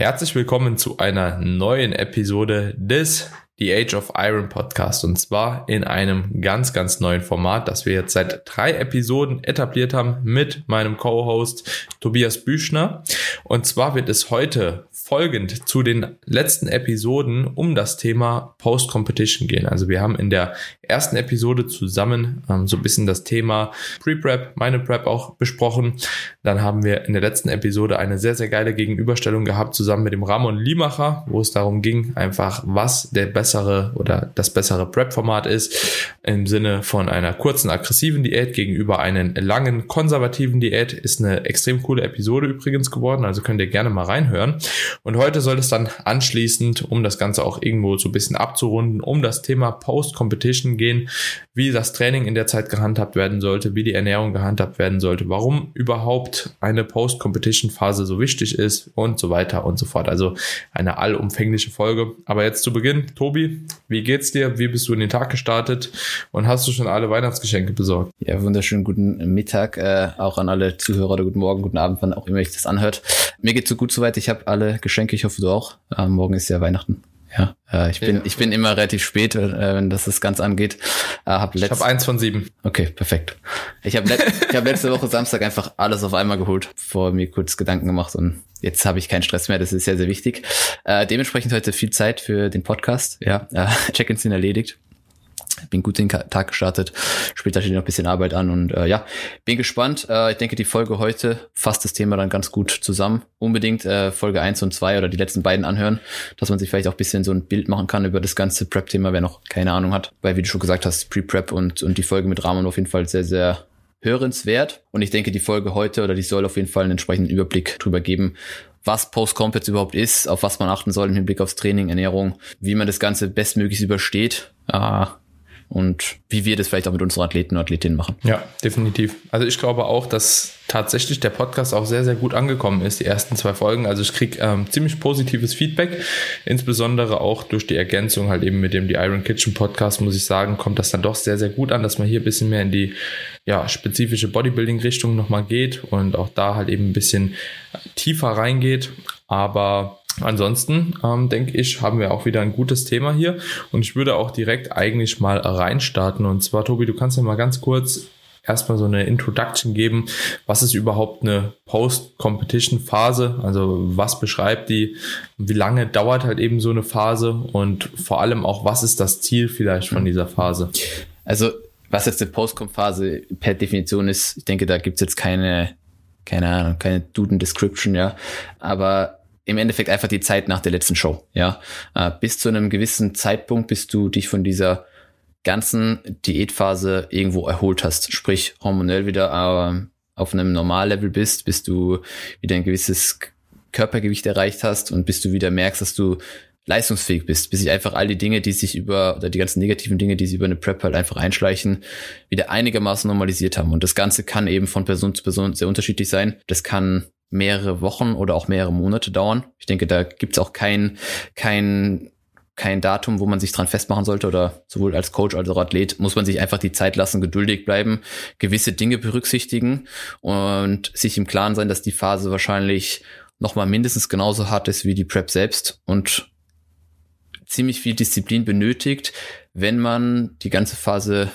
Herzlich willkommen zu einer neuen Episode des The Age of Iron Podcast und zwar in einem ganz, ganz neuen Format, das wir jetzt seit drei Episoden etabliert haben mit meinem Co-Host Tobias Büchner. Und zwar wird es heute folgend zu den letzten Episoden um das Thema Post-Competition gehen. Also wir haben in der ersten Episode zusammen ähm, so ein bisschen das Thema Pre-Prep, meine Prep auch besprochen. Dann haben wir in der letzten Episode eine sehr, sehr geile Gegenüberstellung gehabt zusammen mit dem Ramon Limacher, wo es darum ging, einfach was der bessere oder das bessere Prep-Format ist im Sinne von einer kurzen, aggressiven Diät gegenüber einen langen, konservativen Diät. Ist eine extrem coole Episode übrigens geworden, also könnt ihr gerne mal reinhören. Und heute soll es dann anschließend, um das Ganze auch irgendwo so ein bisschen abzurunden, um das Thema Post-Competition gehen, wie das Training in der Zeit gehandhabt werden sollte, wie die Ernährung gehandhabt werden sollte, warum überhaupt eine Post-Competition-Phase so wichtig ist und so weiter und so fort. Also eine allumfängliche Folge. Aber jetzt zu Beginn, Tobi, wie geht's dir? Wie bist du in den Tag gestartet? Und hast du schon alle Weihnachtsgeschenke besorgt? Ja, wunderschönen guten Mittag, äh, auch an alle Zuhörer oder guten Morgen, guten Abend, wann auch immer ich das anhört. Mir geht's so gut soweit. Ich habe alle Geschenke. Ich hoffe, du auch. Äh, morgen ist ja Weihnachten. Ja, äh, ich bin ja. ich bin immer relativ spät, äh, wenn das das ganz angeht. Äh, hab letzt... Ich habe eins von sieben. Okay, perfekt. Ich habe let ich hab letzte Woche Samstag einfach alles auf einmal geholt, vor mir kurz Gedanken gemacht und jetzt habe ich keinen Stress mehr. Das ist sehr sehr wichtig. Äh, dementsprechend heute viel Zeit für den Podcast. Ja, äh, Check-ins sind erledigt bin gut den Tag gestartet. Später steht noch ein bisschen Arbeit an und äh, ja, bin gespannt. Äh, ich denke, die Folge heute fasst das Thema dann ganz gut zusammen. Unbedingt äh, Folge eins und zwei oder die letzten beiden anhören, dass man sich vielleicht auch ein bisschen so ein Bild machen kann über das ganze Prep-Thema, wer noch keine Ahnung hat. Weil, wie du schon gesagt hast, Pre-Prep und, und die Folge mit Ramon auf jeden Fall sehr, sehr hörenswert. Und ich denke, die Folge heute oder die soll auf jeden Fall einen entsprechenden Überblick drüber geben, was Post-Comp jetzt überhaupt ist, auf was man achten soll im Hinblick aufs Training, Ernährung, wie man das Ganze bestmöglichst übersteht. Äh, und wie wir das vielleicht auch mit unseren Athleten und Athletinnen machen. Ja, definitiv. Also ich glaube auch, dass tatsächlich der Podcast auch sehr, sehr gut angekommen ist, die ersten zwei Folgen. Also ich kriege ähm, ziemlich positives Feedback, insbesondere auch durch die Ergänzung halt eben mit dem The Iron Kitchen Podcast, muss ich sagen, kommt das dann doch sehr, sehr gut an, dass man hier ein bisschen mehr in die ja, spezifische Bodybuilding-Richtung nochmal geht und auch da halt eben ein bisschen tiefer reingeht. Aber Ansonsten ähm, denke ich, haben wir auch wieder ein gutes Thema hier und ich würde auch direkt eigentlich mal reinstarten. Und zwar, Tobi, du kannst ja mal ganz kurz erstmal so eine Introduction geben. Was ist überhaupt eine Post-Competition-Phase? Also was beschreibt die? Wie lange dauert halt eben so eine Phase? Und vor allem auch, was ist das Ziel vielleicht von dieser Phase? Also was jetzt eine Post-Comp-Phase per Definition ist, ich denke, da gibt's jetzt keine, keine Ahnung, keine Duden-Description, ja. Aber im Endeffekt einfach die Zeit nach der letzten Show. Ja, äh, bis zu einem gewissen Zeitpunkt, bis du dich von dieser ganzen Diätphase irgendwo erholt hast, sprich hormonell wieder äh, auf einem Normallevel bist, bis du wieder ein gewisses Körpergewicht erreicht hast und bis du wieder merkst, dass du leistungsfähig bist, bis sich einfach all die Dinge, die sich über, oder die ganzen negativen Dinge, die sich über eine Prep halt einfach einschleichen, wieder einigermaßen normalisiert haben. Und das Ganze kann eben von Person zu Person sehr unterschiedlich sein. Das kann mehrere Wochen oder auch mehrere Monate dauern. Ich denke, da gibt's auch kein, kein, kein Datum, wo man sich dran festmachen sollte oder sowohl als Coach als auch Athlet muss man sich einfach die Zeit lassen, geduldig bleiben, gewisse Dinge berücksichtigen und sich im Klaren sein, dass die Phase wahrscheinlich nochmal mindestens genauso hart ist wie die Prep selbst und ziemlich viel Disziplin benötigt, wenn man die ganze Phase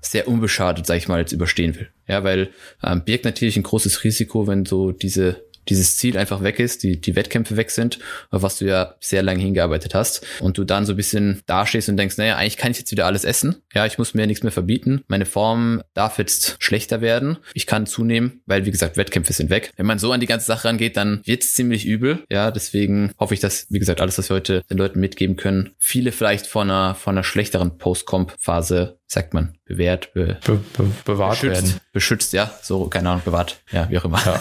sehr unbeschadet, sag ich mal, jetzt überstehen will. Ja, weil ähm, birgt natürlich ein großes Risiko, wenn so diese dieses Ziel einfach weg ist, die, die Wettkämpfe weg sind, auf was du ja sehr lange hingearbeitet hast und du dann so ein bisschen dastehst und denkst, naja, eigentlich kann ich jetzt wieder alles essen. Ja, ich muss mir nichts mehr verbieten. Meine Form darf jetzt schlechter werden. Ich kann zunehmen, weil wie gesagt, Wettkämpfe sind weg. Wenn man so an die ganze Sache rangeht, dann wird es ziemlich übel. Ja, deswegen hoffe ich, dass, wie gesagt, alles, was wir heute den Leuten mitgeben können, viele vielleicht von einer, von einer schlechteren Post-Comp-Phase sagt man, bewährt, be, be, be bewahrt beschützt, werden. Beschützt, ja, so, keine Ahnung, bewahrt, ja, wie auch immer. Ja.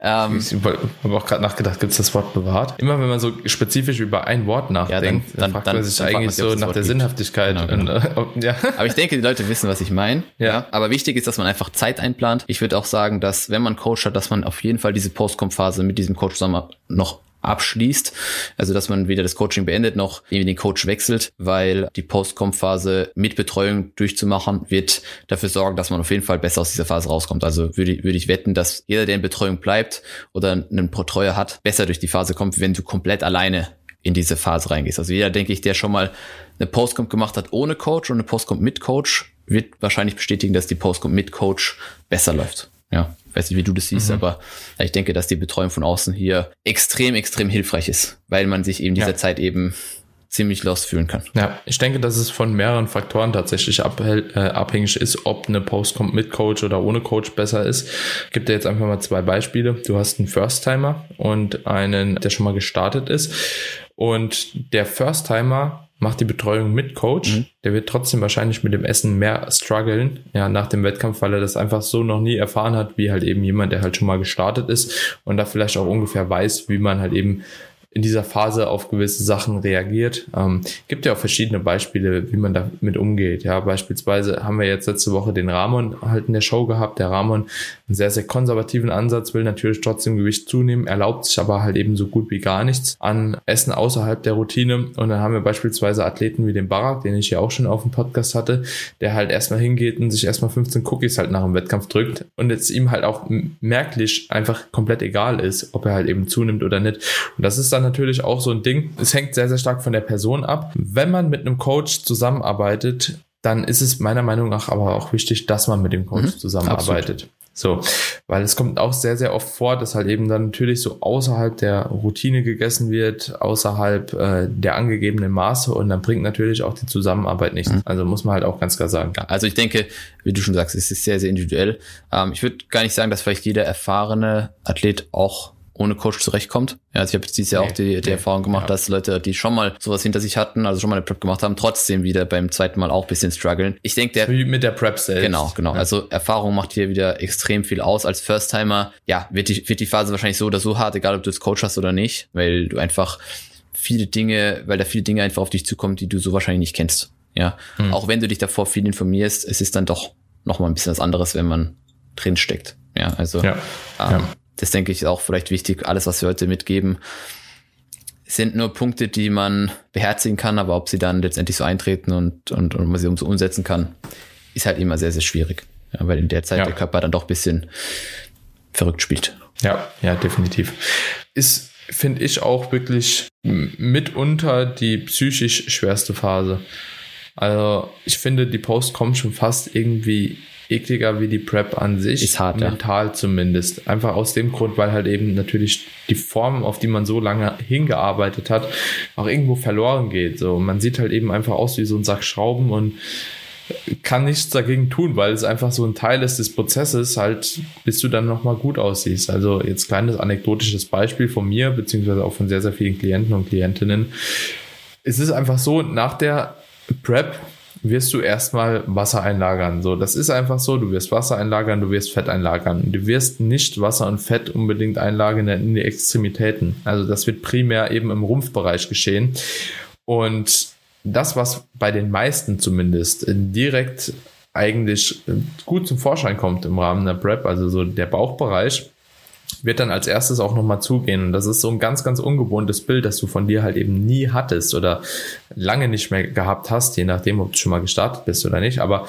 ähm, ich habe auch gerade nachgedacht, gibt es das Wort bewahrt? Immer wenn man so spezifisch über ein Wort nachdenkt, ja, dann, dann, fragt dann, man sich eigentlich so nach der Wort Sinnhaftigkeit. Genau, genau. Und, äh, ja. Aber ich denke, die Leute wissen, was ich meine. Ja. ja. Aber wichtig ist, dass man einfach Zeit einplant. Ich würde auch sagen, dass wenn man Coach hat, dass man auf jeden Fall diese Post-Com-Phase mit diesem Coach zusammen noch abschließt. Also dass man weder das Coaching beendet noch irgendwie den Coach wechselt, weil die Post-Com-Phase mit Betreuung durchzumachen, wird dafür sorgen, dass man auf jeden Fall besser aus dieser Phase rauskommt. Also würde, würde ich wetten, dass jeder, der in Betreuung bleibt oder einen Betreuer hat, besser durch die Phase kommt, wenn du komplett alleine in diese Phase reingehst. Also jeder, denke ich, der schon mal eine Postcomp gemacht hat ohne Coach und eine Postcomp mit Coach, wird wahrscheinlich bestätigen, dass die Postcomp mit Coach besser läuft. Ja weiß nicht, wie du das siehst, mhm. aber ich denke, dass die Betreuung von außen hier extrem, extrem hilfreich ist, weil man sich eben dieser ja. Zeit eben ziemlich lost fühlen kann. Ja, ich denke, dass es von mehreren Faktoren tatsächlich äh, abhängig ist, ob eine Post kommt mit Coach oder ohne Coach besser ist. Ich gebe dir jetzt einfach mal zwei Beispiele. Du hast einen First-Timer und einen, der schon mal gestartet ist. Und der First-Timer macht die Betreuung mit Coach. Mhm. Der wird trotzdem wahrscheinlich mit dem Essen mehr strugglen, ja, nach dem Wettkampf, weil er das einfach so noch nie erfahren hat, wie halt eben jemand, der halt schon mal gestartet ist und da vielleicht auch ungefähr weiß, wie man halt eben in dieser Phase auf gewisse Sachen reagiert. Ähm, gibt ja auch verschiedene Beispiele, wie man damit umgeht. Ja, beispielsweise haben wir jetzt letzte Woche den Ramon halt in der Show gehabt. Der Ramon einen sehr, sehr konservativen Ansatz, will natürlich trotzdem Gewicht zunehmen, erlaubt sich aber halt eben so gut wie gar nichts an Essen außerhalb der Routine. Und dann haben wir beispielsweise Athleten wie den Barak, den ich ja auch schon auf dem Podcast hatte, der halt erstmal hingeht und sich erstmal 15 Cookies halt nach dem Wettkampf drückt und jetzt ihm halt auch merklich einfach komplett egal ist, ob er halt eben zunimmt oder nicht. Und das ist dann natürlich auch so ein Ding. Es hängt sehr, sehr stark von der Person ab. Wenn man mit einem Coach zusammenarbeitet, dann ist es meiner Meinung nach aber auch wichtig, dass man mit dem Coach mhm, zusammenarbeitet. Absolut. So, weil es kommt auch sehr, sehr oft vor, dass halt eben dann natürlich so außerhalb der Routine gegessen wird, außerhalb äh, der angegebenen Maße und dann bringt natürlich auch die Zusammenarbeit nichts. Mhm. Also muss man halt auch ganz klar sagen. Also ich denke, wie du schon sagst, es ist sehr, sehr individuell. Ähm, ich würde gar nicht sagen, dass vielleicht jeder erfahrene Athlet auch ohne Coach zurechtkommt. Ja, also ich habe jetzt dieses Jahr nee, auch die, die nee, Erfahrung gemacht, ja. dass Leute, die schon mal sowas hinter sich hatten, also schon mal eine Prep gemacht haben, trotzdem wieder beim zweiten Mal auch bisschen strugglen. Ich denke, der... Wie mit der Prep selbst. Genau, genau. Ja. Also Erfahrung macht hier wieder extrem viel aus. Als First-Timer, ja, wird die, wird die Phase wahrscheinlich so oder so hart, egal ob du das Coach hast oder nicht, weil du einfach viele Dinge, weil da viele Dinge einfach auf dich zukommen, die du so wahrscheinlich nicht kennst. Ja, hm. auch wenn du dich davor viel informierst, es ist dann doch noch mal ein bisschen was anderes, wenn man drin steckt. Ja, also ja. Ähm, ja das denke ich auch vielleicht wichtig. Alles, was wir heute mitgeben, sind nur Punkte, die man beherzigen kann, aber ob sie dann letztendlich so eintreten und, und, und man sie so umsetzen kann, ist halt immer sehr, sehr schwierig. Ja, weil in der Zeit ja. der Körper dann doch ein bisschen verrückt spielt. Ja, ja, definitiv. Ist, finde ich, auch wirklich mitunter die psychisch schwerste Phase. Also ich finde, die Post kommt schon fast irgendwie ekliger wie die Prep an sich. Ist hart, mental ja. zumindest. Einfach aus dem Grund, weil halt eben natürlich die Form, auf die man so lange hingearbeitet hat, auch irgendwo verloren geht. So, man sieht halt eben einfach aus wie so ein Sack Schrauben und kann nichts dagegen tun, weil es einfach so ein Teil ist des Prozesses, halt, bis du dann nochmal gut aussiehst. Also jetzt kleines anekdotisches Beispiel von mir, beziehungsweise auch von sehr, sehr vielen Klienten und Klientinnen. Es ist einfach so, nach der Prep wirst du erstmal Wasser einlagern. So, das ist einfach so. Du wirst Wasser einlagern, du wirst Fett einlagern. Du wirst nicht Wasser und Fett unbedingt einlagern in die Extremitäten. Also das wird primär eben im Rumpfbereich geschehen. Und das, was bei den meisten zumindest direkt eigentlich gut zum Vorschein kommt im Rahmen der Prep, also so der Bauchbereich, wird dann als erstes auch nochmal zugehen. Und das ist so ein ganz, ganz ungewohntes Bild, das du von dir halt eben nie hattest oder lange nicht mehr gehabt hast, je nachdem, ob du schon mal gestartet bist oder nicht. Aber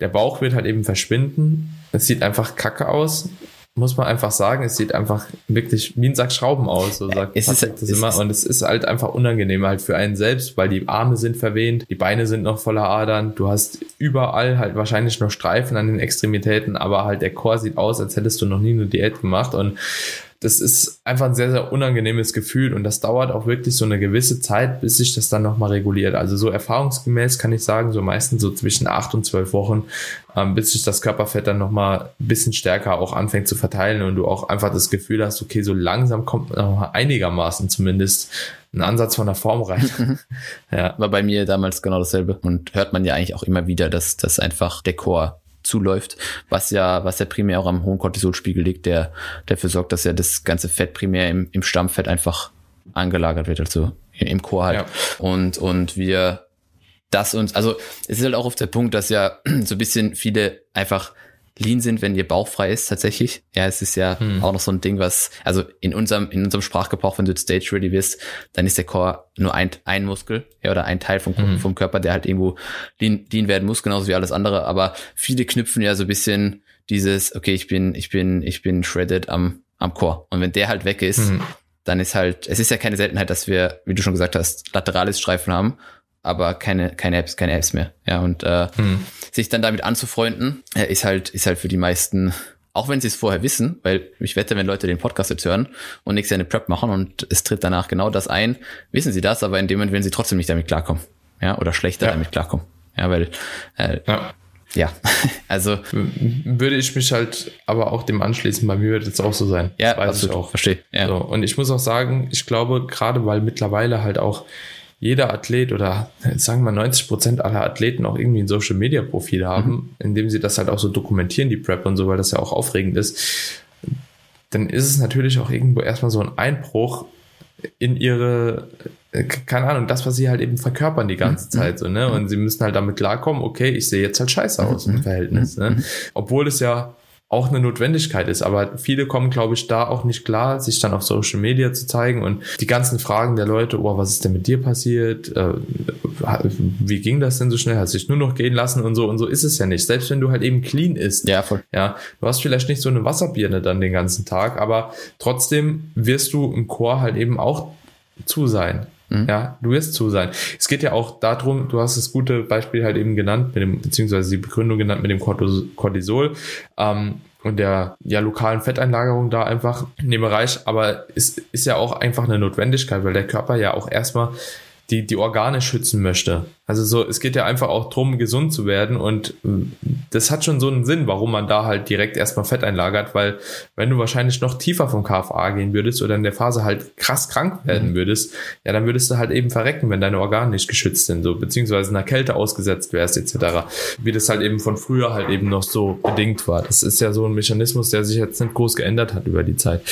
der Bauch wird halt eben verschwinden. Es sieht einfach kacke aus muss man einfach sagen, es sieht einfach wirklich wie ein Sack Schrauben aus, so sagt es ist, das immer. Und es ist halt einfach unangenehm halt für einen selbst, weil die Arme sind verwehnt, die Beine sind noch voller Adern, du hast überall halt wahrscheinlich noch Streifen an den Extremitäten, aber halt der Chor sieht aus, als hättest du noch nie eine Diät gemacht und das ist einfach ein sehr, sehr unangenehmes Gefühl und das dauert auch wirklich so eine gewisse Zeit, bis sich das dann nochmal reguliert. Also so erfahrungsgemäß kann ich sagen, so meistens so zwischen acht und zwölf Wochen, ähm, bis sich das Körperfett dann nochmal ein bisschen stärker auch anfängt zu verteilen und du auch einfach das Gefühl hast, okay, so langsam kommt noch einigermaßen zumindest ein Ansatz von der Form rein. ja. War bei mir damals genau dasselbe und hört man ja eigentlich auch immer wieder, dass das einfach der Chor zuläuft, was ja, was ja primär auch am hohen Cortisolspiegel liegt, der dafür sorgt, dass ja das ganze Fett primär im, im Stammfett einfach angelagert wird, also im Chor halt. Ja. Und, und wir das uns, also es ist halt auch auf der Punkt, dass ja so ein bisschen viele einfach lean sind, wenn ihr Bauch frei ist, tatsächlich. Ja, es ist ja hm. auch noch so ein Ding, was, also in unserem, in unserem Sprachgebrauch, wenn du Stage ready bist, dann ist der Core nur ein, ein Muskel, ja, oder ein Teil vom, hm. vom Körper, der halt irgendwo lean, lean werden muss, genauso wie alles andere. Aber viele knüpfen ja so ein bisschen dieses, okay, ich bin, ich bin, ich bin shredded am, am Core. Und wenn der halt weg ist, hm. dann ist halt, es ist ja keine Seltenheit, dass wir, wie du schon gesagt hast, laterales Streifen haben aber keine, keine Apps, keine Apps mehr. Ja, und äh, hm. sich dann damit anzufreunden, äh, ist halt, ist halt für die meisten, auch wenn sie es vorher wissen, weil ich wette, wenn Leute den Podcast jetzt hören und nächstes Jahr eine Prep machen und es tritt danach genau das ein, wissen sie das, aber in dem Moment werden sie trotzdem nicht damit klarkommen. Ja, oder schlechter ja. damit klarkommen. Ja, weil äh, ja. Ja, also würde ich mich halt aber auch dem anschließen. Bei mir wird es auch so sein. Ja, das weiß absolut. ich auch. Verstehe. Ja. So, und ich muss auch sagen, ich glaube, gerade weil mittlerweile halt auch jeder Athlet oder sagen wir 90 Prozent aller Athleten auch irgendwie ein Social Media Profil haben, mhm. indem sie das halt auch so dokumentieren, die Prep und so, weil das ja auch aufregend ist, dann ist es natürlich auch irgendwo erstmal so ein Einbruch in ihre, äh, keine Ahnung, das, was sie halt eben verkörpern die ganze mhm. Zeit, so, ne? Und sie müssen halt damit klarkommen, okay, ich sehe jetzt halt scheiße aus mhm. im Verhältnis, ne? Mhm. Obwohl es ja auch eine Notwendigkeit ist. Aber viele kommen, glaube ich, da auch nicht klar, sich dann auf Social Media zu zeigen und die ganzen Fragen der Leute, oh, was ist denn mit dir passiert? Äh, wie ging das denn so schnell? Hast du dich nur noch gehen lassen und so und so ist es ja nicht. Selbst wenn du halt eben clean isst. Ja, voll. Ja, du hast vielleicht nicht so eine Wasserbirne dann den ganzen Tag, aber trotzdem wirst du im Chor halt eben auch zu sein. Mhm. Ja, du wirst zu sein. Es geht ja auch darum, du hast das gute Beispiel halt eben genannt, mit dem, beziehungsweise die Begründung genannt mit dem Cortisol. Ähm, und der ja lokalen Fetteinlagerung da einfach in dem Bereich, aber es ist ja auch einfach eine Notwendigkeit, weil der Körper ja auch erstmal die, die Organe schützen möchte. Also so, es geht ja einfach auch drum, gesund zu werden und mm, das hat schon so einen Sinn, warum man da halt direkt erstmal Fett einlagert, weil wenn du wahrscheinlich noch tiefer vom KFA gehen würdest oder in der Phase halt krass krank werden mhm. würdest, ja, dann würdest du halt eben verrecken, wenn deine Organe nicht geschützt sind, so, beziehungsweise einer Kälte ausgesetzt wärst, etc. Wie das halt eben von früher halt eben noch so bedingt war. Das ist ja so ein Mechanismus, der sich jetzt nicht groß geändert hat über die Zeit.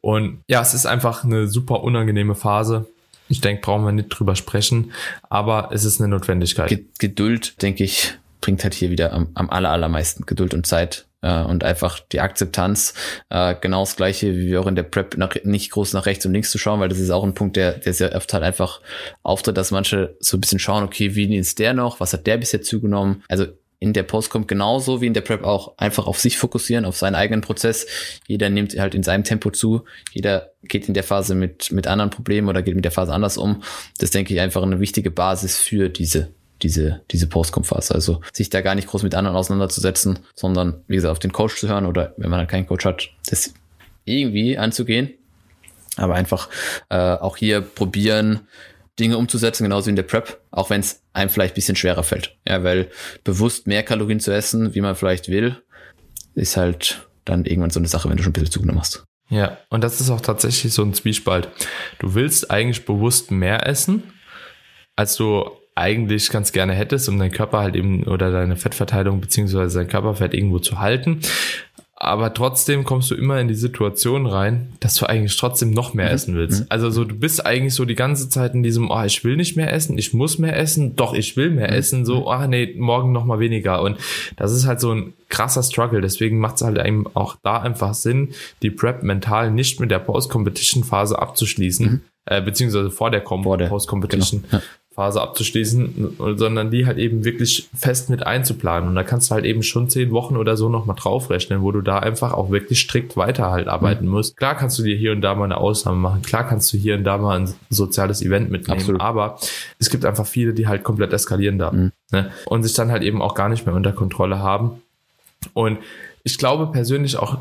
Und ja, es ist einfach eine super unangenehme Phase ich denke, brauchen wir nicht drüber sprechen, aber es ist eine Notwendigkeit. Geduld, denke ich, bringt halt hier wieder am, am aller, allermeisten Geduld und Zeit äh, und einfach die Akzeptanz. Äh, genau das gleiche, wie wir auch in der Prep nach, nicht groß nach rechts und links zu schauen, weil das ist auch ein Punkt, der, der sehr oft halt einfach auftritt, dass manche so ein bisschen schauen, okay, wie ist der noch, was hat der bisher zugenommen? Also in der Post kommt genauso wie in der Prep auch einfach auf sich fokussieren, auf seinen eigenen Prozess. Jeder nimmt halt in seinem Tempo zu. Jeder geht in der Phase mit, mit anderen Problemen oder geht mit der Phase anders um. Das denke ich einfach eine wichtige Basis für diese, diese, diese Postcom-Phase. Also sich da gar nicht groß mit anderen auseinanderzusetzen, sondern wie gesagt auf den Coach zu hören oder wenn man halt keinen Coach hat, das irgendwie anzugehen. Aber einfach äh, auch hier probieren, Dinge umzusetzen, genauso wie in der Prep, auch wenn es einem vielleicht bisschen schwerer fällt. Ja, weil bewusst mehr Kalorien zu essen, wie man vielleicht will, ist halt dann irgendwann so eine Sache, wenn du schon ein bisschen zugenommen hast. Ja, und das ist auch tatsächlich so ein Zwiespalt. Du willst eigentlich bewusst mehr essen, als du eigentlich ganz gerne hättest, um deinen Körper halt eben oder deine Fettverteilung beziehungsweise dein Körperfett irgendwo zu halten aber trotzdem kommst du immer in die Situation rein, dass du eigentlich trotzdem noch mehr mhm. essen willst. Mhm. Also so, du bist eigentlich so die ganze Zeit in diesem, oh, ich will nicht mehr essen, ich muss mehr essen, doch, ich will mehr mhm. essen, so, oh, nee, morgen noch mal weniger. Und das ist halt so ein krasser Struggle. Deswegen macht es halt eben auch da einfach Sinn, die Prep mental nicht mit der Post-Competition-Phase abzuschließen, mhm. äh, beziehungsweise vor der, der Post-Competition. Genau. Ja. Phase abzuschließen, sondern die halt eben wirklich fest mit einzuplanen. Und da kannst du halt eben schon zehn Wochen oder so nochmal draufrechnen, wo du da einfach auch wirklich strikt weiter halt arbeiten mhm. musst. Klar kannst du dir hier und da mal eine Ausnahme machen. Klar kannst du hier und da mal ein soziales Event mitnehmen. Absolut. Aber es gibt einfach viele, die halt komplett eskalieren da. Mhm. Ne? Und sich dann halt eben auch gar nicht mehr unter Kontrolle haben. Und ich glaube persönlich auch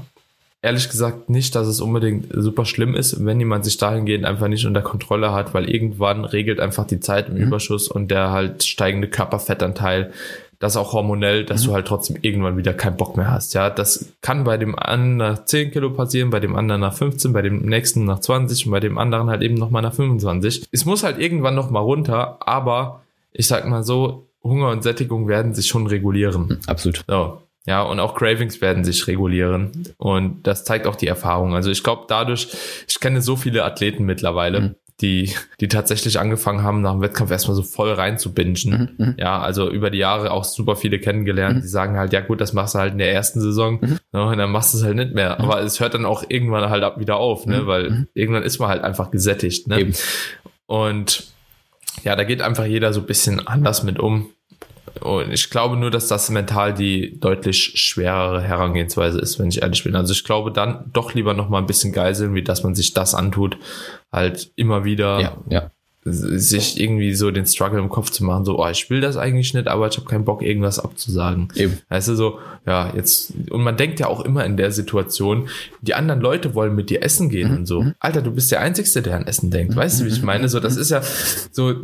ehrlich gesagt nicht, dass es unbedingt super schlimm ist, wenn jemand sich dahingehend einfach nicht unter Kontrolle hat, weil irgendwann regelt einfach die Zeit im mhm. Überschuss und der halt steigende Körperfettanteil, das auch hormonell, dass mhm. du halt trotzdem irgendwann wieder keinen Bock mehr hast. Ja, das kann bei dem einen nach 10 Kilo passieren, bei dem anderen nach 15, bei dem nächsten nach 20 und bei dem anderen halt eben nochmal nach 25. Es muss halt irgendwann nochmal runter, aber ich sag mal so, Hunger und Sättigung werden sich schon regulieren. Mhm, absolut. So. Ja, und auch Cravings werden sich regulieren. Und das zeigt auch die Erfahrung. Also ich glaube dadurch, ich kenne so viele Athleten mittlerweile, mhm. die, die tatsächlich angefangen haben, nach dem Wettkampf erstmal so voll rein zu bingen. Mhm, mhm, ja, also über die Jahre auch super viele kennengelernt, mhm. die sagen halt, ja gut, das machst du halt in der ersten Saison mhm. ne, und dann machst du es halt nicht mehr. Mhm. Aber es hört dann auch irgendwann halt wieder auf, ne, weil irgendwann ist man halt einfach gesättigt. Ne? Eben. Und ja, da geht einfach jeder so ein bisschen anders mit um. Und ich glaube nur, dass das mental die deutlich schwerere Herangehensweise ist, wenn ich ehrlich bin. Also ich glaube dann doch lieber noch mal ein bisschen geiseln, wie dass man sich das antut, halt immer wieder ja, ja sich irgendwie so den Struggle im Kopf zu machen, so, oh, ich will das eigentlich nicht, aber ich habe keinen Bock, irgendwas abzusagen. Eben. Weißt du, so, ja, jetzt, und man denkt ja auch immer in der Situation, die anderen Leute wollen mit dir essen gehen mhm. und so. Mhm. Alter, du bist der Einzige, der an Essen denkt. Weißt du, wie ich mhm. meine? So, das ist ja so,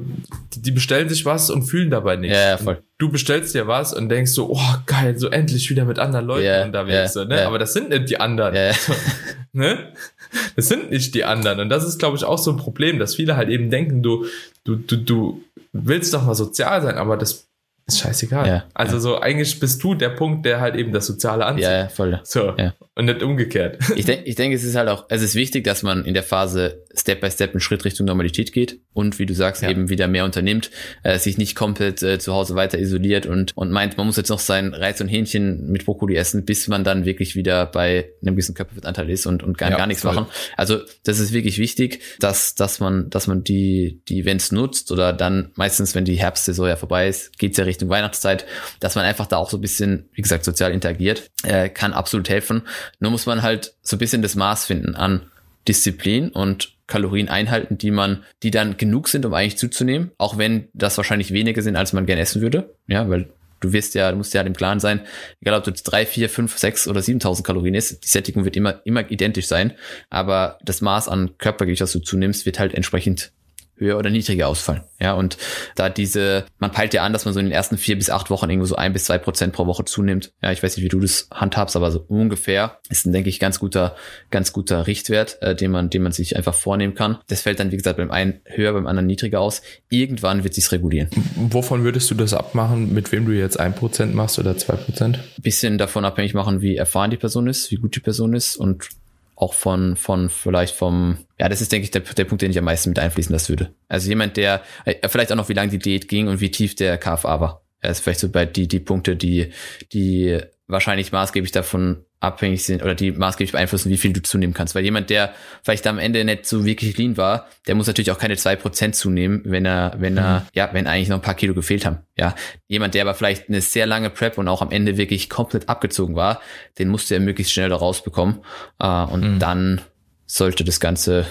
die bestellen sich was und fühlen dabei nichts. Ja, ja voll. Du bestellst dir was und denkst so, oh geil, so endlich wieder mit anderen Leuten yeah, unterwegs. Yeah, so, ne? Yeah. Aber das sind nicht die anderen. Yeah. ne? Das sind nicht die anderen. Und das ist, glaube ich, auch so ein Problem, dass viele halt eben denken, du, du, du, du willst doch mal sozial sein, aber das ist scheißegal. Ja, also ja. so eigentlich bist du der Punkt, der halt eben das Soziale anzieht. Ja, ja voll. So. Ja. Und nicht umgekehrt. Ich denke, ich denke, es ist halt auch, es ist wichtig, dass man in der Phase Step by Step einen Schritt Richtung Normalität geht und wie du sagst, ja. eben wieder mehr unternimmt, äh, sich nicht komplett äh, zu Hause weiter isoliert und, und meint, man muss jetzt noch sein Reis und Hähnchen mit Brokkoli essen, bis man dann wirklich wieder bei einem gewissen Körperfettanteil ist und, und gar, ja, gar nichts voll. machen. Also das ist wirklich wichtig, dass, dass man, dass man die, die Events nutzt oder dann meistens, wenn die Herbstsaison ja vorbei ist, geht's ja Richtung Weihnachtszeit, dass man einfach da auch so ein bisschen, wie gesagt, sozial interagiert, äh, kann absolut helfen. Nur muss man halt so ein bisschen das Maß finden an Disziplin und Kalorien einhalten, die man, die dann genug sind, um eigentlich zuzunehmen, auch wenn das wahrscheinlich weniger sind, als man gern essen würde. Ja, weil du wirst ja, du musst ja im Klaren sein, egal ob du jetzt drei, vier, fünf, sechs oder 7000 Kalorien isst, die Sättigung wird immer, immer identisch sein, aber das Maß an Körpergewicht, das du zunimmst, wird halt entsprechend höher oder niedriger ausfallen. Ja, und da diese, man peilt ja an, dass man so in den ersten vier bis acht Wochen irgendwo so ein bis zwei Prozent pro Woche zunimmt. Ja, ich weiß nicht, wie du das handhabst, aber so ungefähr ist ein, denke ich, ganz guter, ganz guter Richtwert, äh, den man, den man sich einfach vornehmen kann. Das fällt dann, wie gesagt, beim einen höher, beim anderen niedriger aus. Irgendwann wird sich's regulieren. Wovon würdest du das abmachen, mit wem du jetzt ein Prozent machst oder zwei Prozent? Bisschen davon abhängig machen, wie erfahren die Person ist, wie gut die Person ist und auch von, von vielleicht vom, ja, das ist, denke ich, der, der Punkt, den ich am meisten mit einfließen lassen würde. Also jemand, der, äh, vielleicht auch noch, wie lange die Diät ging und wie tief der KFA war. Er ist vielleicht so bei die, die Punkte, die, die wahrscheinlich maßgeblich davon abhängig sind oder die maßgeblich beeinflussen, wie viel du zunehmen kannst. Weil jemand, der vielleicht am Ende nicht so wirklich lean war, der muss natürlich auch keine zwei Prozent zunehmen, wenn er, wenn er, mhm. ja, wenn eigentlich noch ein paar Kilo gefehlt haben. Ja, jemand, der aber vielleicht eine sehr lange Prep und auch am Ende wirklich komplett abgezogen war, den musste er möglichst schnell da rausbekommen. Äh, und mhm. dann sollte das Ganze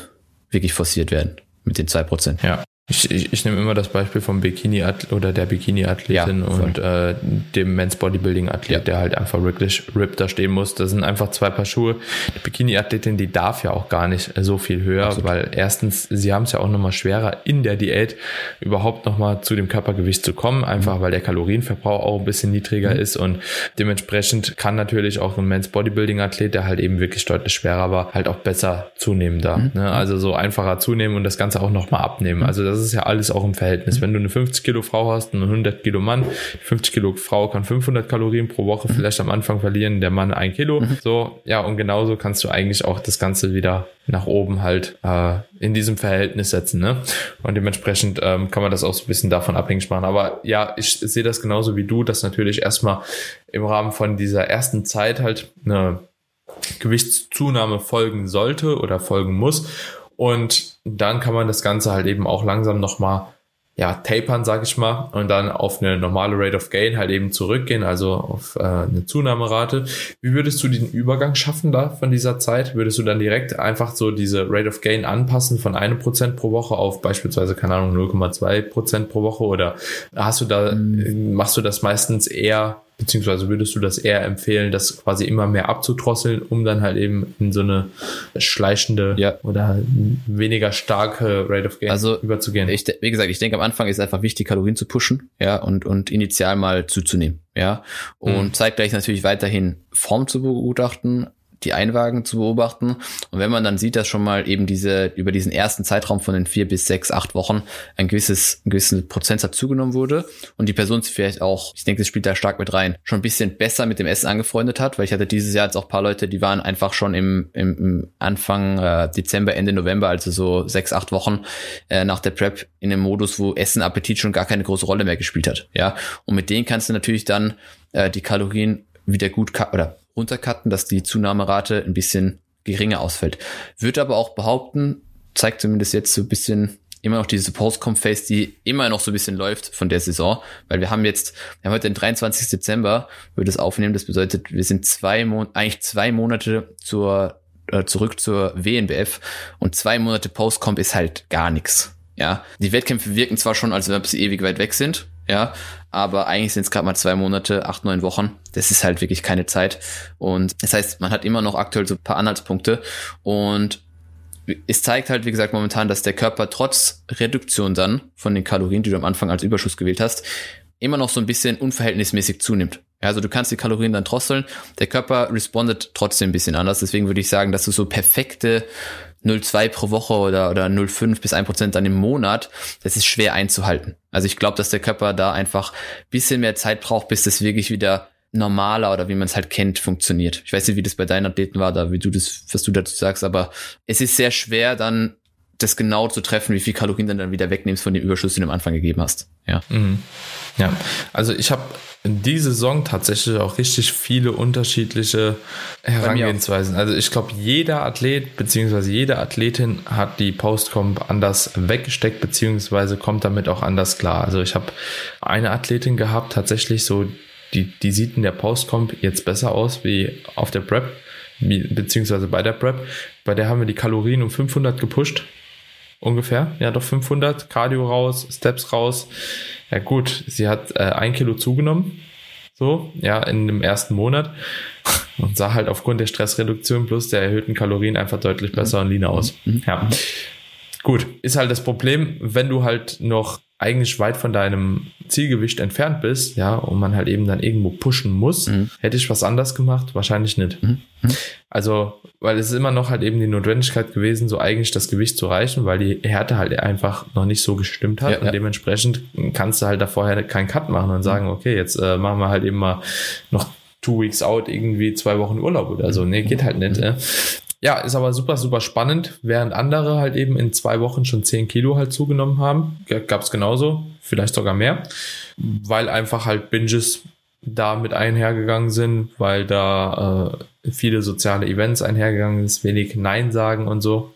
wirklich forciert werden mit den zwei Prozent. Ja. Ich, ich, ich nehme immer das Beispiel vom Bikini oder der Bikini-Athletin ja, und äh, dem Men's Bodybuilding-Athlet, ja. der halt einfach wirklich ripped da stehen muss. Das sind einfach zwei Paar Schuhe. Die Bikini-Athletin, die darf ja auch gar nicht so viel höher, Absolut. weil erstens, sie haben es ja auch nochmal schwerer in der Diät überhaupt nochmal zu dem Körpergewicht zu kommen, einfach mhm. weil der Kalorienverbrauch auch ein bisschen niedriger mhm. ist und dementsprechend kann natürlich auch ein Men's Bodybuilding-Athlet, der halt eben wirklich deutlich schwerer war, halt auch besser zunehmen da. Mhm. Ne? Also so einfacher zunehmen und das Ganze auch nochmal abnehmen. Mhm. Also das ist ja alles auch im Verhältnis. Wenn du eine 50 Kilo Frau hast und einen 100 Kilo Mann, 50 Kilo Frau kann 500 Kalorien pro Woche mhm. vielleicht am Anfang verlieren, der Mann ein Kilo. Mhm. So, ja, und genauso kannst du eigentlich auch das Ganze wieder nach oben halt äh, in diesem Verhältnis setzen. Ne? Und dementsprechend ähm, kann man das auch so ein bisschen davon abhängig machen. Aber ja, ich sehe das genauso wie du, dass natürlich erstmal im Rahmen von dieser ersten Zeit halt eine Gewichtszunahme folgen sollte oder folgen muss. Und dann kann man das Ganze halt eben auch langsam nochmal ja, tapern, sag ich mal, und dann auf eine normale Rate of Gain halt eben zurückgehen, also auf äh, eine Zunahmerate. Wie würdest du den Übergang schaffen da von dieser Zeit? Würdest du dann direkt einfach so diese Rate of Gain anpassen von einem Prozent pro Woche auf beispielsweise, keine Ahnung, 0,2 Prozent pro Woche oder hast du da, mhm. machst du das meistens eher beziehungsweise würdest du das eher empfehlen, das quasi immer mehr abzudrosseln, um dann halt eben in so eine schleichende ja. oder weniger starke Rate of Gain also, überzugehen? Ich, wie gesagt, ich denke am Anfang ist einfach wichtig, Kalorien zu pushen, ja, und, und initial mal zuzunehmen, ja, und mhm. zeitgleich natürlich weiterhin Form zu begutachten, die Einwagen zu beobachten. Und wenn man dann sieht, dass schon mal eben diese, über diesen ersten Zeitraum von den vier bis sechs, acht Wochen ein gewisses, ein gewissen Prozentsatz zugenommen wurde und die Person sich vielleicht auch, ich denke, das spielt da stark mit rein, schon ein bisschen besser mit dem Essen angefreundet hat, weil ich hatte dieses Jahr jetzt auch paar Leute, die waren einfach schon im, im, Anfang äh, Dezember, Ende November, also so sechs, acht Wochen äh, nach der Prep in einem Modus, wo Essen, Appetit schon gar keine große Rolle mehr gespielt hat. Ja, und mit denen kannst du natürlich dann äh, die Kalorien wieder gut oder runtercutten, dass die Zunahmerate ein bisschen geringer ausfällt. Würde aber auch behaupten, zeigt zumindest jetzt so ein bisschen immer noch diese Post-Com-Phase, die immer noch so ein bisschen läuft von der Saison, weil wir haben jetzt, wir haben heute den 23. Dezember, würde es aufnehmen, das bedeutet, wir sind zwei Monate, eigentlich zwei Monate zur, äh, zurück zur WNBF und zwei Monate Post-Com ist halt gar nichts. Ja, die Wettkämpfe wirken zwar schon, als ob sie ewig weit weg sind, ja, aber eigentlich sind es gerade mal zwei Monate, acht, neun Wochen. Das ist halt wirklich keine Zeit. Und das heißt, man hat immer noch aktuell so ein paar Anhaltspunkte und es zeigt halt, wie gesagt, momentan, dass der Körper trotz Reduktion dann von den Kalorien, die du am Anfang als Überschuss gewählt hast, immer noch so ein bisschen unverhältnismäßig zunimmt. Also du kannst die Kalorien dann drosseln, der Körper respondet trotzdem ein bisschen anders. Deswegen würde ich sagen, dass du so perfekte 0,2 pro Woche oder, oder 0,5 bis 1 Prozent dann im Monat, das ist schwer einzuhalten. Also ich glaube, dass der Körper da einfach bisschen mehr Zeit braucht, bis das wirklich wieder normaler oder wie man es halt kennt, funktioniert. Ich weiß nicht, wie das bei deinen Athleten war, da wie du das, was du dazu sagst, aber es ist sehr schwer, dann das genau zu treffen, wie viel Kalorien dann, dann wieder wegnimmst von dem Überschuss, den du am Anfang gegeben hast. Ja. Mhm. Ja, also ich habe in dieser Saison tatsächlich auch richtig viele unterschiedliche Herangehensweisen. Also ich glaube, jeder Athlet beziehungsweise jede Athletin hat die Postcomp anders weggesteckt beziehungsweise kommt damit auch anders klar. Also ich habe eine Athletin gehabt, tatsächlich so, die, die sieht in der Postcomp jetzt besser aus wie auf der Prep, beziehungsweise bei der Prep. Bei der haben wir die Kalorien um 500 gepusht ungefähr. Ja, doch 500. Cardio raus, Steps raus. Ja gut, sie hat äh, ein Kilo zugenommen. So, ja, in dem ersten Monat. Und sah halt aufgrund der Stressreduktion plus der erhöhten Kalorien einfach deutlich besser und leaner aus. Mhm. Ja. Gut, ist halt das Problem, wenn du halt noch eigentlich weit von deinem Zielgewicht entfernt bist, ja, und man halt eben dann irgendwo pushen muss, mhm. hätte ich was anders gemacht? Wahrscheinlich nicht. Mhm. mhm. Also, weil es ist immer noch halt eben die Notwendigkeit gewesen, so eigentlich das Gewicht zu reichen, weil die Härte halt einfach noch nicht so gestimmt hat ja, und ja. dementsprechend kannst du halt da vorher keinen Cut machen und sagen, okay, jetzt äh, machen wir halt eben mal noch two weeks out irgendwie zwei Wochen Urlaub oder so. Nee, geht halt nicht. Äh. Ja, ist aber super, super spannend, während andere halt eben in zwei Wochen schon 10 Kilo halt zugenommen haben. Gab es genauso, vielleicht sogar mehr, weil einfach halt Binges da mit einhergegangen sind, weil da äh, viele soziale Events einhergegangen ist, wenig Nein sagen und so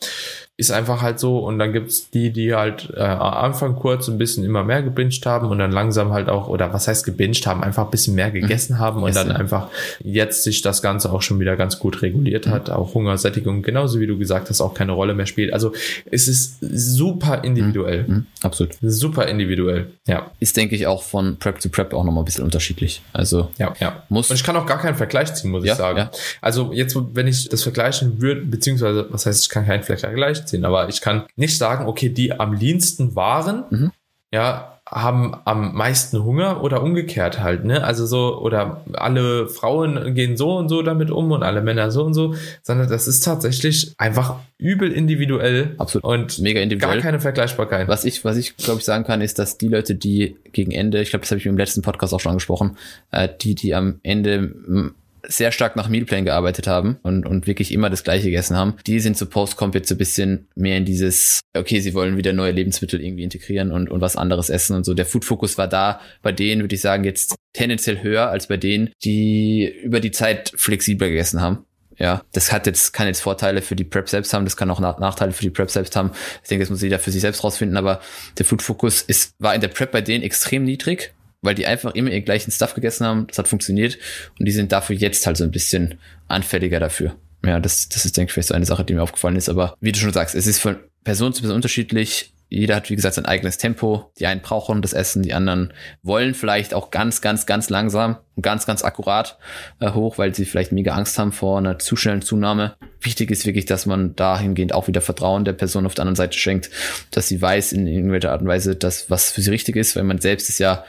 ist einfach halt so. Und dann gibt's die, die halt äh, am Anfang kurz ein bisschen immer mehr gebinged haben und dann langsam halt auch, oder was heißt gebinged haben, einfach ein bisschen mehr gegessen mhm. haben und Essen. dann einfach jetzt sich das Ganze auch schon wieder ganz gut reguliert mhm. hat. Auch Hungersättigung, genauso wie du gesagt hast, auch keine Rolle mehr spielt. Also es ist super individuell. Mhm. mhm. Absolut. Super individuell, ja. Ist, denke ich, auch von Prep zu Prep auch nochmal ein bisschen unterschiedlich. Also ja, ja. Muss und ich kann auch gar keinen Vergleich ziehen, muss ja, ich sagen. Ja. Also jetzt, wenn ich das vergleichen würde, beziehungsweise, was heißt, ich kann keinen Vergleich ziehen, aber ich kann nicht sagen, okay, die am leansten waren, mhm. ja, haben am meisten Hunger oder umgekehrt halt, ne? Also so, oder alle Frauen gehen so und so damit um und alle Männer so und so, sondern das ist tatsächlich einfach übel individuell. Absolut. Und mega individuell. Gar keine Vergleichbarkeit. Was ich, was ich glaube ich sagen kann, ist, dass die Leute, die gegen Ende, ich glaube, das habe ich im letzten Podcast auch schon angesprochen, äh, die, die am Ende sehr stark nach Mealplan gearbeitet haben und, und wirklich immer das gleiche gegessen haben, die sind zu Postcomp jetzt so ein bisschen mehr in dieses, okay, sie wollen wieder neue Lebensmittel irgendwie integrieren und, und was anderes essen und so. Der Food-Fokus war da bei denen, würde ich sagen, jetzt tendenziell höher als bei denen, die über die Zeit flexibler gegessen haben. Ja, das hat jetzt, kann jetzt Vorteile für die Prep selbst haben, das kann auch Nachteile für die Prep selbst haben. Ich denke, das muss jeder für sich selbst rausfinden, aber der Food-Fokus war in der Prep bei denen extrem niedrig weil die einfach immer ihren gleichen Stuff gegessen haben. Das hat funktioniert und die sind dafür jetzt halt so ein bisschen anfälliger dafür. Ja, das, das ist, denke ich, vielleicht so eine Sache, die mir aufgefallen ist. Aber wie du schon sagst, es ist von Person zu Person unterschiedlich jeder hat, wie gesagt, sein eigenes Tempo. Die einen brauchen das Essen, die anderen wollen vielleicht auch ganz, ganz, ganz langsam und ganz, ganz akkurat äh, hoch, weil sie vielleicht mega Angst haben vor einer zu schnellen Zunahme. Wichtig ist wirklich, dass man dahingehend auch wieder Vertrauen der Person auf der anderen Seite schenkt, dass sie weiß in irgendeiner Art und Weise, dass was für sie richtig ist, weil man selbst ist ja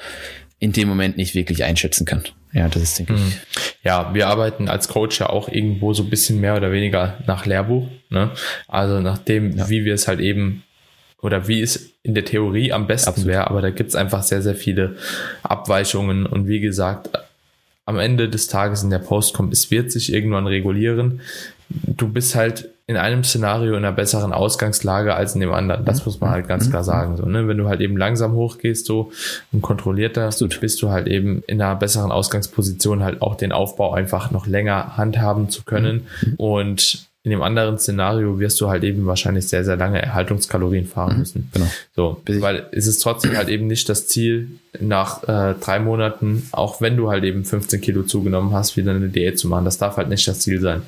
in dem Moment nicht wirklich einschätzen kann. Ja, das ist, denke ich. Mhm. Ja, wir arbeiten als Coach ja auch irgendwo so ein bisschen mehr oder weniger nach Lehrbuch. Ne? Also nach dem, ja. wie wir es halt eben oder wie es in der Theorie am besten wäre, aber da gibt's einfach sehr, sehr viele Abweichungen und wie gesagt, am Ende des Tages in der Post kommt, es wird sich irgendwann regulieren. Du bist halt in einem Szenario in einer besseren Ausgangslage als in dem anderen. Das muss man halt ganz mhm. klar sagen. So, ne? Wenn du halt eben langsam hochgehst, so und kontrollierter, bist du halt eben in einer besseren Ausgangsposition, halt auch den Aufbau einfach noch länger handhaben zu können. Mhm. Und in dem anderen Szenario wirst du halt eben wahrscheinlich sehr, sehr lange Erhaltungskalorien fahren mhm, müssen. Genau. So, weil es ist trotzdem halt eben nicht das Ziel, nach äh, drei Monaten, auch wenn du halt eben 15 Kilo zugenommen hast, wieder eine Diät zu machen. Das darf halt nicht das Ziel sein.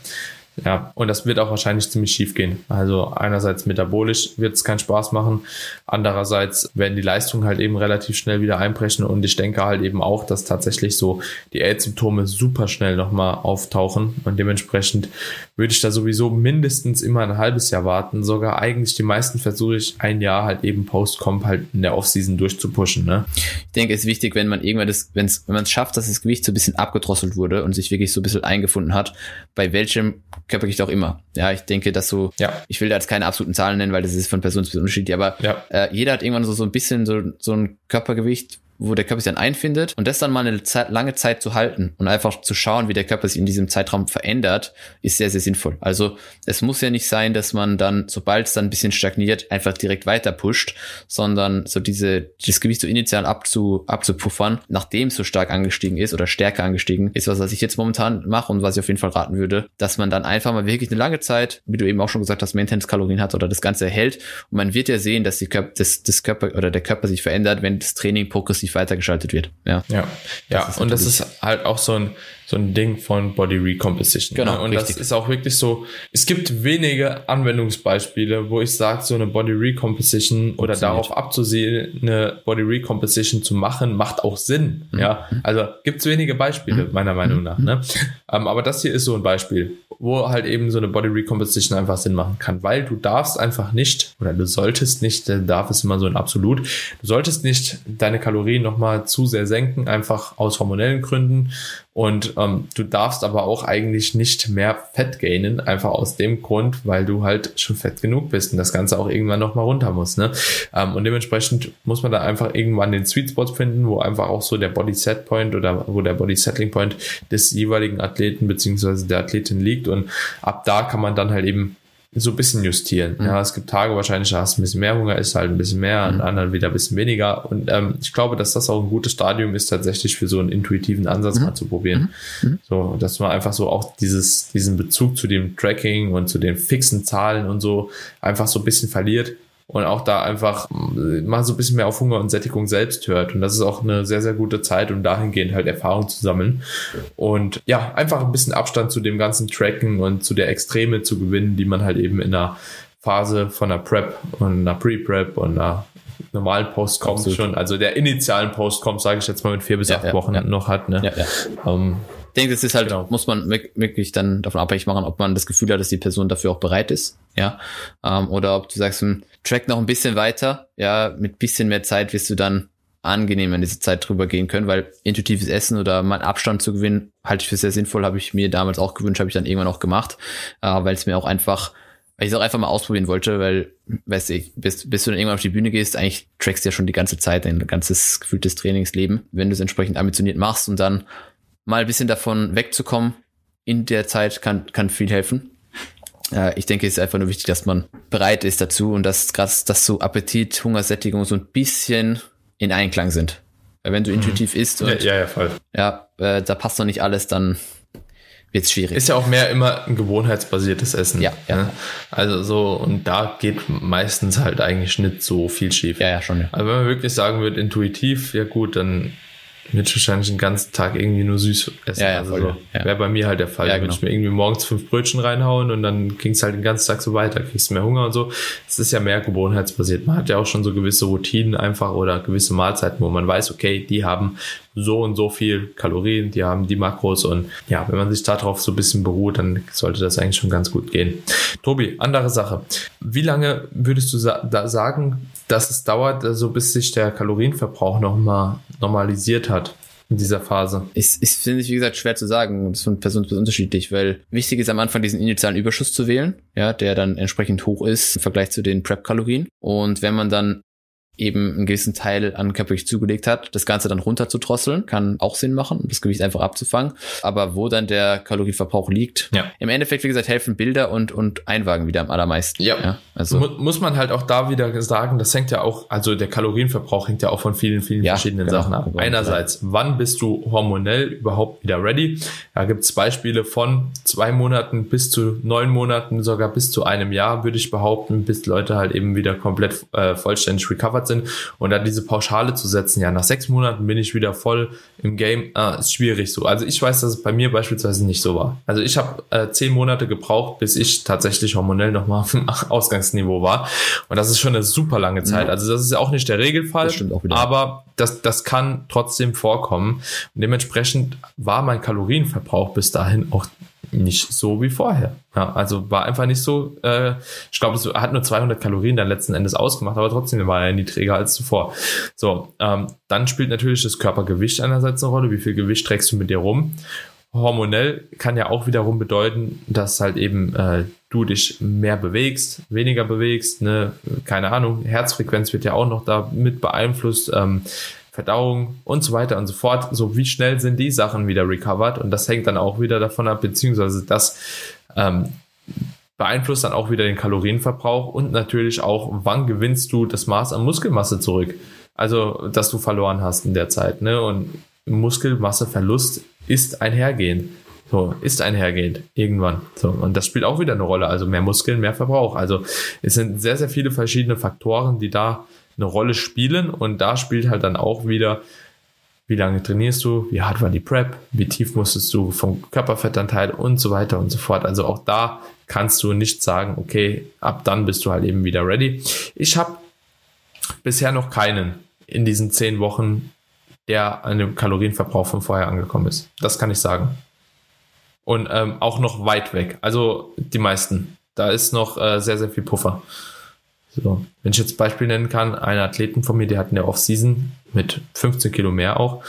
Ja, und das wird auch wahrscheinlich ziemlich schief gehen. Also einerseits metabolisch wird es keinen Spaß machen, andererseits werden die Leistungen halt eben relativ schnell wieder einbrechen und ich denke halt eben auch, dass tatsächlich so die AIDS-Symptome super schnell nochmal auftauchen und dementsprechend würde ich da sowieso mindestens immer ein halbes Jahr warten. Sogar eigentlich die meisten versuche ich ein Jahr halt eben Post-Comp halt in der Offseason durchzupushen. Ne? Ich denke, es ist wichtig, wenn man irgendwann das, wenn's, wenn man es schafft, dass das Gewicht so ein bisschen abgedrosselt wurde und sich wirklich so ein bisschen eingefunden hat, bei welchem Körpergewicht auch immer. Ja, ich denke, dass so, ja. ich will da jetzt keine absoluten Zahlen nennen, weil das ist von Person zu Person unterschiedlich, aber ja. äh, jeder hat irgendwann so, so ein bisschen so, so ein Körpergewicht, wo der Körper sich dann einfindet und das dann mal eine Zeit, lange Zeit zu halten und einfach zu schauen, wie der Körper sich in diesem Zeitraum verändert, ist sehr, sehr sinnvoll. Also es muss ja nicht sein, dass man dann, sobald es dann ein bisschen stagniert, einfach direkt weiter pusht, sondern so diese, das Gewicht so initial abzu, abzupuffern, nachdem es so stark angestiegen ist oder stärker angestiegen ist, was, was ich jetzt momentan mache und was ich auf jeden Fall raten würde, dass man dann einfach mal wirklich eine lange Zeit, wie du eben auch schon gesagt hast, Maintenance Kalorien hat oder das Ganze erhält und man wird ja sehen, dass die Körper, das, das Körper oder der Körper sich verändert, wenn das Training progressiv weitergeschaltet wird. Ja, ja, ja. Das und das ist halt auch so ein, so ein Ding von Body Recomposition. Genau. Ne? Und richtig. das ist auch wirklich so, es gibt wenige Anwendungsbeispiele, wo ich sage, so eine Body Recomposition oder darauf abzusehen, eine Body Recomposition zu machen, macht auch Sinn. Mhm. Ja, also gibt es wenige Beispiele, mhm. meiner Meinung nach. Ne? Ähm, aber das hier ist so ein Beispiel, wo halt eben so eine Body Recomposition einfach Sinn machen kann, weil du darfst einfach nicht, oder du solltest nicht, darf es immer so ein Absolut, du solltest nicht deine Kalorien nochmal zu sehr senken, einfach aus hormonellen Gründen und ähm, du darfst aber auch eigentlich nicht mehr Fett gainen, einfach aus dem Grund, weil du halt schon fett genug bist und das Ganze auch irgendwann nochmal runter muss. Ne? Ähm, und dementsprechend muss man da einfach irgendwann den Sweet Spot finden, wo einfach auch so der Body Set Point oder wo der Body Settling Point des jeweiligen Athleten beziehungsweise der Athletin liegt. Und ab da kann man dann halt eben so ein bisschen justieren. Mhm. Ja, es gibt Tage wahrscheinlich, da hast du ein bisschen mehr Hunger, ist halt ein bisschen mehr, an mhm. anderen wieder ein bisschen weniger. Und ähm, ich glaube, dass das auch ein gutes Stadium ist, tatsächlich für so einen intuitiven Ansatz mhm. mal zu probieren. Mhm. mhm. So, dass man einfach so auch dieses, diesen Bezug zu dem Tracking und zu den fixen Zahlen und so einfach so ein bisschen verliert und auch da einfach mal so ein bisschen mehr auf Hunger und Sättigung selbst hört. Und das ist auch eine sehr, sehr gute Zeit, um dahingehend halt Erfahrung zu sammeln. Und ja, einfach ein bisschen Abstand zu dem ganzen Tracken und zu der Extreme zu gewinnen, die man halt eben in einer Phase von einer Prep und einer Pre-Prep und einer normalen Post-Com schon, also der initialen Post-Com, sage ich jetzt mal mit vier bis ja, acht ja, Wochen ja. noch hat. Ne? Ja, ja. Um, ähm, ich denke, das ist halt, genau. muss man wirklich dann davon abhängig machen, ob man das Gefühl hat, dass die Person dafür auch bereit ist, ja, ähm, oder ob du sagst, hm, track noch ein bisschen weiter, ja, mit bisschen mehr Zeit wirst du dann angenehm an diese Zeit drüber gehen können, weil intuitives Essen oder mal Abstand zu gewinnen, halte ich für sehr sinnvoll, habe ich mir damals auch gewünscht, habe ich dann irgendwann auch gemacht, äh, weil es mir auch einfach, weil ich es auch einfach mal ausprobieren wollte, weil, weißt du, bis, bis du dann irgendwann auf die Bühne gehst, eigentlich trackst du ja schon die ganze Zeit dein ganzes gefühltes Trainingsleben, wenn du es entsprechend ambitioniert machst und dann mal ein bisschen davon wegzukommen in der Zeit kann, kann viel helfen. Äh, ich denke, es ist einfach nur wichtig, dass man bereit ist dazu und dass gerade dass so Appetit, Hungersättigung so ein bisschen in Einklang sind. Weil wenn du mhm. intuitiv isst und ja, ja, ja, voll. ja äh, da passt noch nicht alles, dann wird es schwierig. Ist ja auch mehr immer ein gewohnheitsbasiertes Essen. Ja, ja. Ne? Also so, und da geht meistens halt eigentlich nicht so viel schief. Ja, ja, schon. Ja. Aber wenn man wirklich sagen würde, intuitiv, ja gut, dann würde wahrscheinlich den ganzen Tag irgendwie nur süß essen. Ja, ja, also so. ja. Wäre bei mir halt der Fall. Ja, genau. Würde ich mir irgendwie morgens fünf Brötchen reinhauen und dann ging es halt den ganzen Tag so weiter. Kriegst du mehr Hunger und so. Es ist ja mehr gewohnheitsbasiert. Man hat ja auch schon so gewisse Routinen einfach oder gewisse Mahlzeiten, wo man weiß, okay, die haben so und so viel Kalorien, die haben die Makros und ja, wenn man sich darauf so ein bisschen beruht, dann sollte das eigentlich schon ganz gut gehen. Tobi, andere Sache. Wie lange würdest du sa da sagen, dass es dauert, also bis sich der Kalorienverbrauch nochmal normalisiert hat in dieser Phase? Ist, ist finde ich, wie gesagt, schwer zu sagen. Das ist von Person zu Person unterschiedlich, weil wichtig ist am Anfang diesen initialen Überschuss zu wählen, ja, der dann entsprechend hoch ist im Vergleich zu den Prep-Kalorien. Und wenn man dann eben einen gewissen Teil an Körpergewicht zugelegt hat, das Ganze dann runter zu drosseln, kann auch Sinn machen, um das Gewicht einfach abzufangen. Aber wo dann der Kalorienverbrauch liegt, Ja. im Endeffekt, wie gesagt, helfen Bilder und, und Einwagen wieder am allermeisten. Ja. also, Mu muss man halt auch da wieder sagen, das hängt ja auch, also der Kalorienverbrauch hängt ja auch von vielen, vielen Ja, verschiedenen genau. Sachen ab. Einerseits, wann bist du hormonell überhaupt wieder ready? Da gibt's Beispiele von zwei Monaten bis zu neun Monaten, sogar bis zu einem Jahr, würde ich behaupten, bis Leute halt eben wieder komplett äh, vollständig recovered sind. Und dann diese Pauschale zu setzen, ja, nach sechs Monaten bin ich wieder voll im Game, ah, ist schwierig so. Also ich weiß, dass es bei mir beispielsweise nicht so war. Also ich habe äh, zehn Monate gebraucht, bis ich tatsächlich hormonell nochmal auf dem Ausgangsniveau war. Und das ist schon eine super lange Zeit. Ja. Also das ist ja auch nicht der Regelfall. Das. Aber das, das kann trotzdem vorkommen. Und dementsprechend war mein Kalorienverbrauch bis dahin auch nicht so wie vorher. Ja, also war einfach nicht so, äh, ich glaube, es hat nur 200 Kalorien dann letzten Endes ausgemacht, aber trotzdem war er niedriger als zuvor. So, ähm, dann spielt natürlich das Körpergewicht einerseits eine Rolle, wie viel Gewicht trägst du mit dir rum. Hormonell kann ja auch wiederum bedeuten, dass halt eben äh, du dich mehr bewegst, weniger bewegst, ne, keine Ahnung, Herzfrequenz wird ja auch noch da mit beeinflusst, ähm, Verdauung und so weiter und so fort. So wie schnell sind die Sachen wieder recovered und das hängt dann auch wieder davon ab, beziehungsweise das ähm, beeinflusst dann auch wieder den Kalorienverbrauch und natürlich auch, wann gewinnst du das Maß an Muskelmasse zurück. Also, dass du verloren hast in der Zeit. Ne? Und Muskelmasseverlust ist einhergehend. So, ist einhergehend. Irgendwann. So, und das spielt auch wieder eine Rolle. Also mehr Muskeln, mehr Verbrauch. Also es sind sehr, sehr viele verschiedene Faktoren, die da eine Rolle spielen. Und da spielt halt dann auch wieder, wie lange trainierst du, wie hart war die Prep, wie tief musstest du vom Körperfettanteil und so weiter und so fort. Also auch da kannst du nicht sagen, okay, ab dann bist du halt eben wieder ready. Ich habe bisher noch keinen in diesen zehn Wochen, der an dem Kalorienverbrauch von vorher angekommen ist. Das kann ich sagen. Und ähm, auch noch weit weg. Also die meisten. Da ist noch äh, sehr, sehr viel Puffer. So, wenn ich jetzt Beispiel nennen kann, einen Athleten von mir, der hat in der Off-Season mit 15 Kilo mehr auch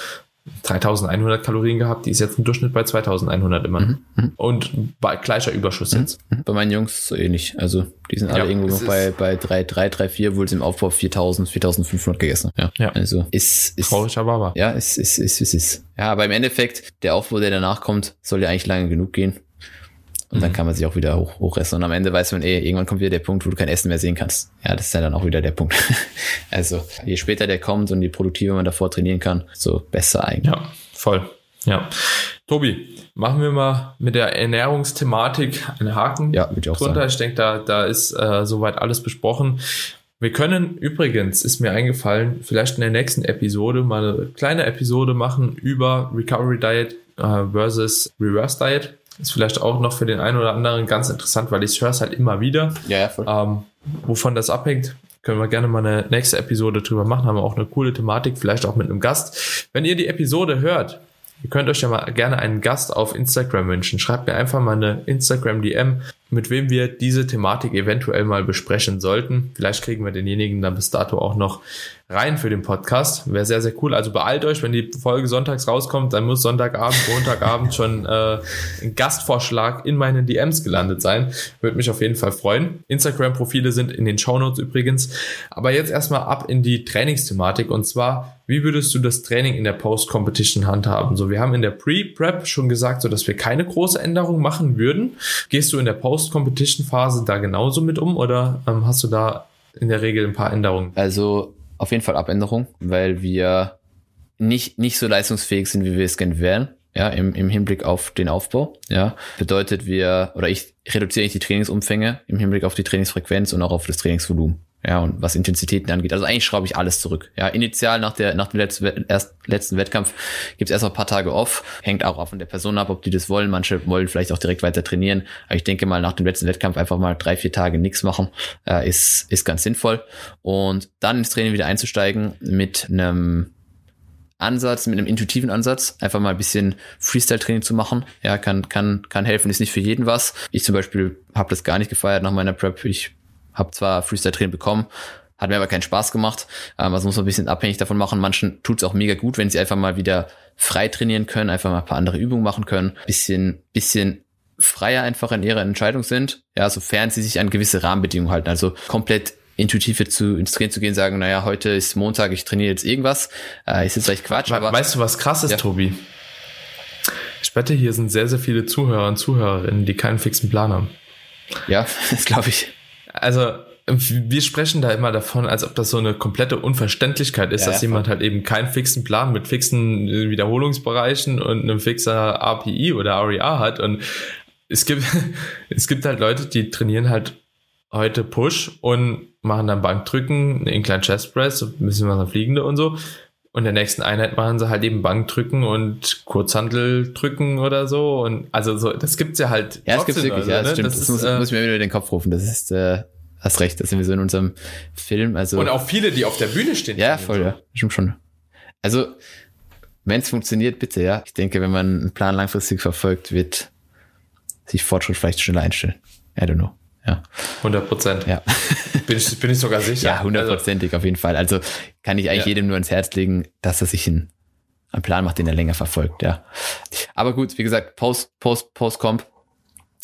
3100 Kalorien gehabt, die ist jetzt im Durchschnitt bei 2100 immer. Mhm, mhm. Und bei gleicher Überschuss jetzt. Bei meinen Jungs so ähnlich. Also die sind alle Ja, irgendwo noch bei, bei 3, 3, 3, 4, wohl sie im Aufbau 4000, 4500 gegessen. Ja. Ja. Also ist, ist, Traurig, aber ja, ist, ist, ist, ist, ist. Ja, aber im Endeffekt, der Aufbau, der danach kommt, soll ja eigentlich lange genug gehen. Und dann Mhm. kann man sich auch wieder hoch, hochessen. Und am Ende weiß man, eh, irgendwann kommt wieder der Punkt, wo du kein Essen mehr sehen kannst. Ja, das ist ja dann auch wieder der Punkt. also, je später der kommt und je produktiver man davor trainieren kann, so besser eigentlich. Ja, voll. Ja. Tobi, machen wir mal mit der Ernährungsthematik einen Haken Ja, würde ich auch drunter. sagen. Ich denke, da, da ist äh, soweit alles besprochen. Wir können übrigens, ist mir eingefallen, vielleicht in der nächsten Episode mal eine kleine Episode machen über Recovery Diet äh, versus Reverse Diet. Ist vielleicht auch noch für den einen oder anderen ganz interessant, weil ich höre es halt immer wieder. Ja, ja, voll. Ähm, wovon das abhängt, können wir gerne mal eine nächste Episode drüber machen. Haben wir auch eine coole Thematik, vielleicht auch mit einem Gast. Wenn ihr die Episode hört, ihr könnt euch ja mal gerne einen Gast auf Instagram wünschen. Schreibt mir einfach mal eine Instagram-DM, mit wem wir diese Thematik eventuell mal besprechen sollten. Vielleicht kriegen wir denjenigen dann bis dato auch noch rein für den Podcast. Wäre sehr, sehr cool. Also beeilt euch, wenn die Folge sonntags rauskommt, dann muss Sonntagabend, Montagabend schon äh, ein Gastvorschlag in meinen DMs gelandet sein. Würde mich auf jeden Fall freuen. Instagram-Profile sind in den Shownotes übrigens. Aber jetzt erstmal ab in die Trainingsthematik und zwar, wie würdest du das Training in der Post-Competition handhaben? So, wir haben in der Pre-Prep schon gesagt, so dass wir keine große Änderung machen würden. Gehst du in der Post-Competition-Phase da genauso mit um oder ähm, hast du da in der Regel ein paar Änderungen? Also auf jeden Fall Abänderung, weil wir nicht, nicht so leistungsfähig sind, wie wir es gerne wären. Ja, im, im Hinblick auf den Aufbau. Ja, bedeutet wir, oder ich reduziere nicht die Trainingsumfänge im Hinblick auf die Trainingsfrequenz und auch auf das Trainingsvolumen. Ja, und was Intensitäten angeht. Also eigentlich schraube ich alles zurück. Ja, initial nach der, nach dem letzten, erst, letzten Wettkampf gibt's erst mal ein paar Tage off. Hängt auch von der Person ab, ob die das wollen. Manche wollen vielleicht auch direkt weiter trainieren. Aber ich denke mal, nach dem letzten Wettkampf einfach mal drei, vier Tage nichts machen, äh, ist, ist ganz sinnvoll. Und dann ins Training wieder einzusteigen mit einem Ansatz, mit einem intuitiven Ansatz, einfach mal ein bisschen Freestyle-Training zu machen. Ja, kann, kann, kann helfen, ist nicht für jeden was. Ich zum Beispiel habe das gar nicht gefeiert nach meiner Prep. Ich habe zwar Freestyle-Training bekommen, hat mir aber keinen Spaß gemacht. Ähm, also muss man ein bisschen abhängig davon machen. Manchen tut es auch mega gut, wenn sie einfach mal wieder frei trainieren können, einfach mal ein paar andere Übungen machen können, bisschen, bisschen freier einfach in ihrer Entscheidung sind, ja, sofern sie sich an gewisse Rahmenbedingungen halten. Also komplett intuitiv jetzt zu, ins Training zu gehen, sagen, naja, heute ist Montag, ich trainiere jetzt irgendwas, äh, ist jetzt vielleicht Quatsch. We aber weißt du, was krass ist, ja. Tobi? Ich wette, hier sind sehr, sehr viele Zuhörer und Zuhörerinnen, die keinen fixen Plan haben. Ja, das glaube ich. Also, wir sprechen da immer davon, als ob das so eine komplette Unverständlichkeit ist, ja, dass ja, jemand halt eben keinen fixen Plan mit fixen Wiederholungsbereichen und einem fixer API oder REA hat. Und es gibt, es gibt halt Leute, die trainieren halt heute Push und machen dann Bankdrücken, einen kleinen Chest Press, ein bisschen was an Fliegende und so. Und der nächsten Einheit machen sie halt eben Bankdrücken und Kurzhandel drücken oder so. Und also so, das gibt's ja halt. Ja, das gibt's wirklich, also, ja, das ne? stimmt. Das, das ist, muss, äh, muss ich mir wieder in den Kopf rufen. Das ist, äh, hast recht, das sind wir so in unserem Film. Also. Und auch viele, die auf der Bühne stehen. Ja, voll, so. ja. Stimmt schon. Also, wenn es funktioniert, bitte, ja. Ich denke, wenn man einen Plan langfristig verfolgt, wird sich Fortschritt vielleicht schneller einstellen. I don't know. Ja. 100 Prozent. Ja. bin, ich, bin ich sogar sicher. Ja, hundertprozentig also, auf jeden Fall. Also kann ich eigentlich ja. jedem nur ins Herz legen, dass er sich einen, einen Plan macht, den er länger verfolgt, ja. Aber gut, wie gesagt, Post, Post, Postcomp,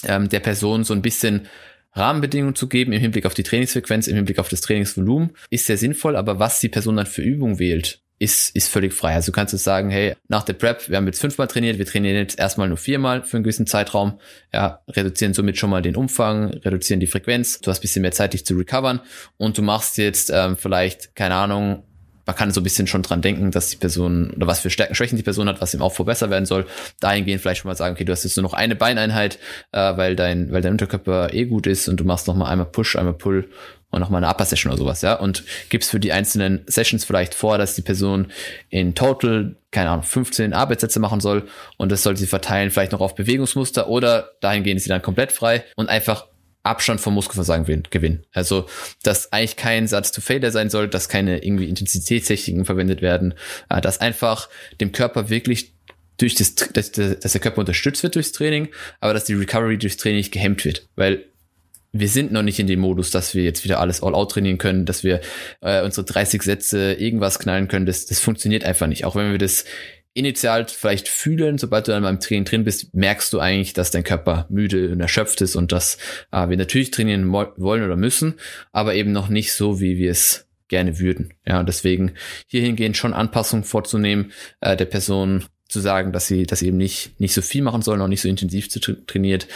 ähm, der Person so ein bisschen Rahmenbedingungen zu geben im Hinblick auf die Trainingsfrequenz, im Hinblick auf das Trainingsvolumen, ist sehr sinnvoll, aber was die Person dann für Übung wählt, ist, ist völlig frei. Also du kannst du sagen, hey, nach der Prep, wir haben jetzt fünfmal trainiert, wir trainieren jetzt erstmal nur viermal für einen gewissen Zeitraum, ja, reduzieren somit schon mal den Umfang, reduzieren die Frequenz, du hast bisschen mehr Zeit, dich zu recovern. Und du machst jetzt ähm, vielleicht, keine Ahnung, man kann so ein bisschen schon dran denken, dass die Person oder was für Stärken, Schwächen die Person hat, was im Aufbau besser werden soll. Dahingehend vielleicht schon mal sagen, okay, du hast jetzt nur noch eine Beineinheit, äh, weil dein, weil dein Unterkörper eh gut ist und du machst noch mal einmal Push, einmal Pull und nochmal eine Upper Session oder sowas, ja, und gibst für die einzelnen Sessions vielleicht vor, dass die Person in total, keine Ahnung, 15 Arbeitssätze machen soll und das sollte sie verteilen, vielleicht noch auf Bewegungsmuster oder dahingehend ist sie dann komplett frei und einfach Abstand vom Muskelversagen gewinnen. Also, dass eigentlich kein Satz to Failure sein soll, dass keine irgendwie Intensitätstechniken verwendet werden, äh, dass einfach dem Körper wirklich durch das, dass, dass der Körper unterstützt wird durchs Training, aber dass die Recovery durchs Training nicht gehemmt wird. Weil wir sind noch nicht in dem Modus, dass wir jetzt wieder alles all-out trainieren können, dass wir äh, unsere 30 Sätze irgendwas knallen können. Das, das funktioniert einfach nicht. Auch wenn wir das initial vielleicht fühlen, sobald du dann beim Training drin bist, merkst du eigentlich, dass dein Körper müde und erschöpft ist und dass äh, wir natürlich trainieren wollen oder müssen, aber eben noch nicht so, wie wir es gerne würden. Ja, und deswegen hier hingehend schon Anpassungen vorzunehmen, äh, der Person zu sagen, dass sie, sie eben nicht, nicht so viel machen soll, noch nicht so intensiv zu tra trainiert,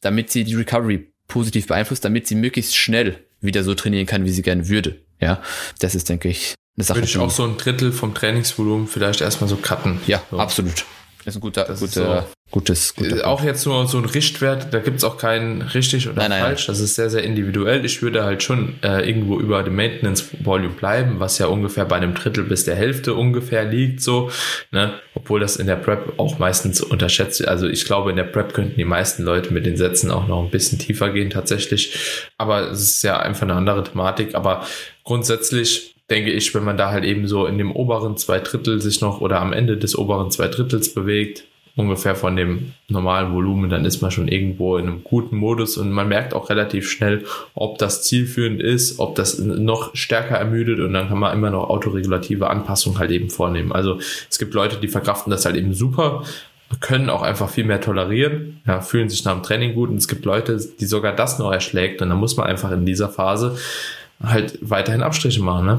damit sie die Recovery positiv beeinflusst, damit sie möglichst schnell wieder so trainieren kann, wie sie gerne würde. Ja, das ist, denke ich, eine Sache. Würde ich auch so ein Drittel vom Trainingsvolumen vielleicht erstmal so cutten. Ja, so. absolut. Das ist ein guter, das guter, so. gutes, guter äh, Auch jetzt nur so ein Richtwert, da gibt's auch keinen richtig oder nein, falsch. Nein. Das ist sehr, sehr individuell. Ich würde halt schon äh, irgendwo über dem Maintenance Volume bleiben, was ja ungefähr bei einem Drittel bis der Hälfte ungefähr liegt, so, ne? Obwohl das in der Prep auch meistens unterschätzt wird. Also ich glaube, in der Prep könnten die meisten Leute mit den Sätzen auch noch ein bisschen tiefer gehen, tatsächlich. Aber es ist ja einfach eine andere Thematik. Aber grundsätzlich denke ich, wenn man da halt eben so in dem oberen zwei Drittel sich noch oder am Ende des oberen zwei Drittels bewegt, ungefähr von dem normalen Volumen, dann ist man schon irgendwo in einem guten Modus. Und man merkt auch relativ schnell, ob das zielführend ist, ob das noch stärker ermüdet. Und dann kann man immer noch autoregulative Anpassungen halt eben vornehmen. Also es gibt Leute, die verkraften das halt eben super, können auch einfach viel mehr tolerieren, ja, fühlen sich nach dem Training gut. Und es gibt Leute, die sogar das noch erschlägt. Und dann muss man einfach in dieser Phase halt weiterhin Abstriche machen. Ne?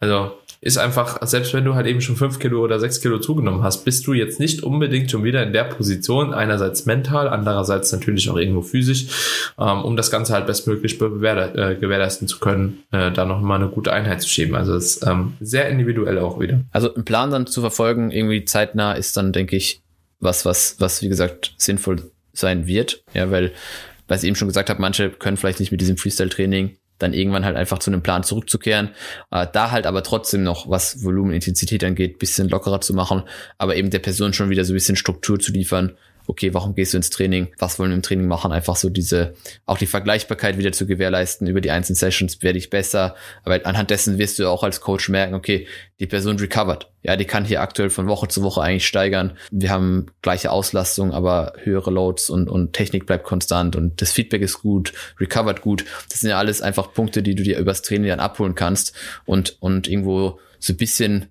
Also ist einfach, selbst wenn du halt eben schon fünf Kilo oder sechs Kilo zugenommen hast, bist du jetzt nicht unbedingt schon wieder in der Position, einerseits mental, andererseits natürlich auch irgendwo physisch, ähm, um das Ganze halt bestmöglich äh, gewährleisten zu können, äh, da noch mal eine gute Einheit zu schieben. Also es ist ähm, sehr individuell auch wieder. Also einen Plan dann zu verfolgen, irgendwie zeitnah, ist dann, denke ich, was, was, was, wie gesagt, sinnvoll sein wird. Ja, weil, weil ich eben schon gesagt habe, manche können vielleicht nicht mit diesem Freestyle-Training dann irgendwann halt einfach zu einem Plan zurückzukehren. Äh, da halt aber trotzdem noch, was Volumenintensität angeht, bisschen lockerer zu machen, aber eben der Person schon wieder so ein bisschen Struktur zu liefern okay, warum gehst du ins Training? Was wollen wir im Training machen? Einfach so diese, auch die Vergleichbarkeit wieder zu gewährleisten über die einzelnen Sessions, werde ich besser. Aber anhand dessen wirst du auch als Coach merken, okay, die Person recovered. Ja, die kann hier aktuell von Woche zu Woche eigentlich steigern. Wir haben gleiche Auslastung, aber höhere Loads und, und Technik bleibt konstant und das Feedback ist gut, recovered gut. Das sind ja alles einfach Punkte, die du dir übers Training dann abholen kannst und, und irgendwo so ein bisschen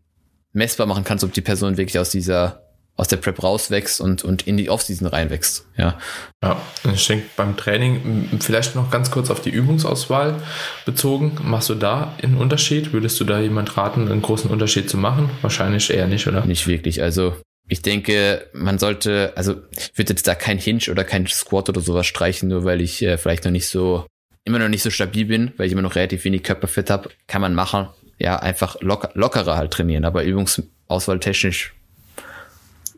messbar machen kannst, ob die Person wirklich aus dieser aus der Prep rauswächst und, und in die Offseason reinwächst. Ja. ja, ich denke beim Training vielleicht noch ganz kurz auf die Übungsauswahl bezogen. Machst du da einen Unterschied? Würdest du da jemand raten, einen großen Unterschied zu machen? Wahrscheinlich eher nicht, oder? Nicht wirklich. Also ich denke, man sollte, also ich würde jetzt da kein Hinge oder kein Squat oder sowas streichen, nur weil ich äh, vielleicht noch nicht so, immer noch nicht so stabil bin, weil ich immer noch relativ wenig Körperfett habe. Kann man machen. Ja, einfach locker, lockerer halt trainieren, aber Übungsauswahl technisch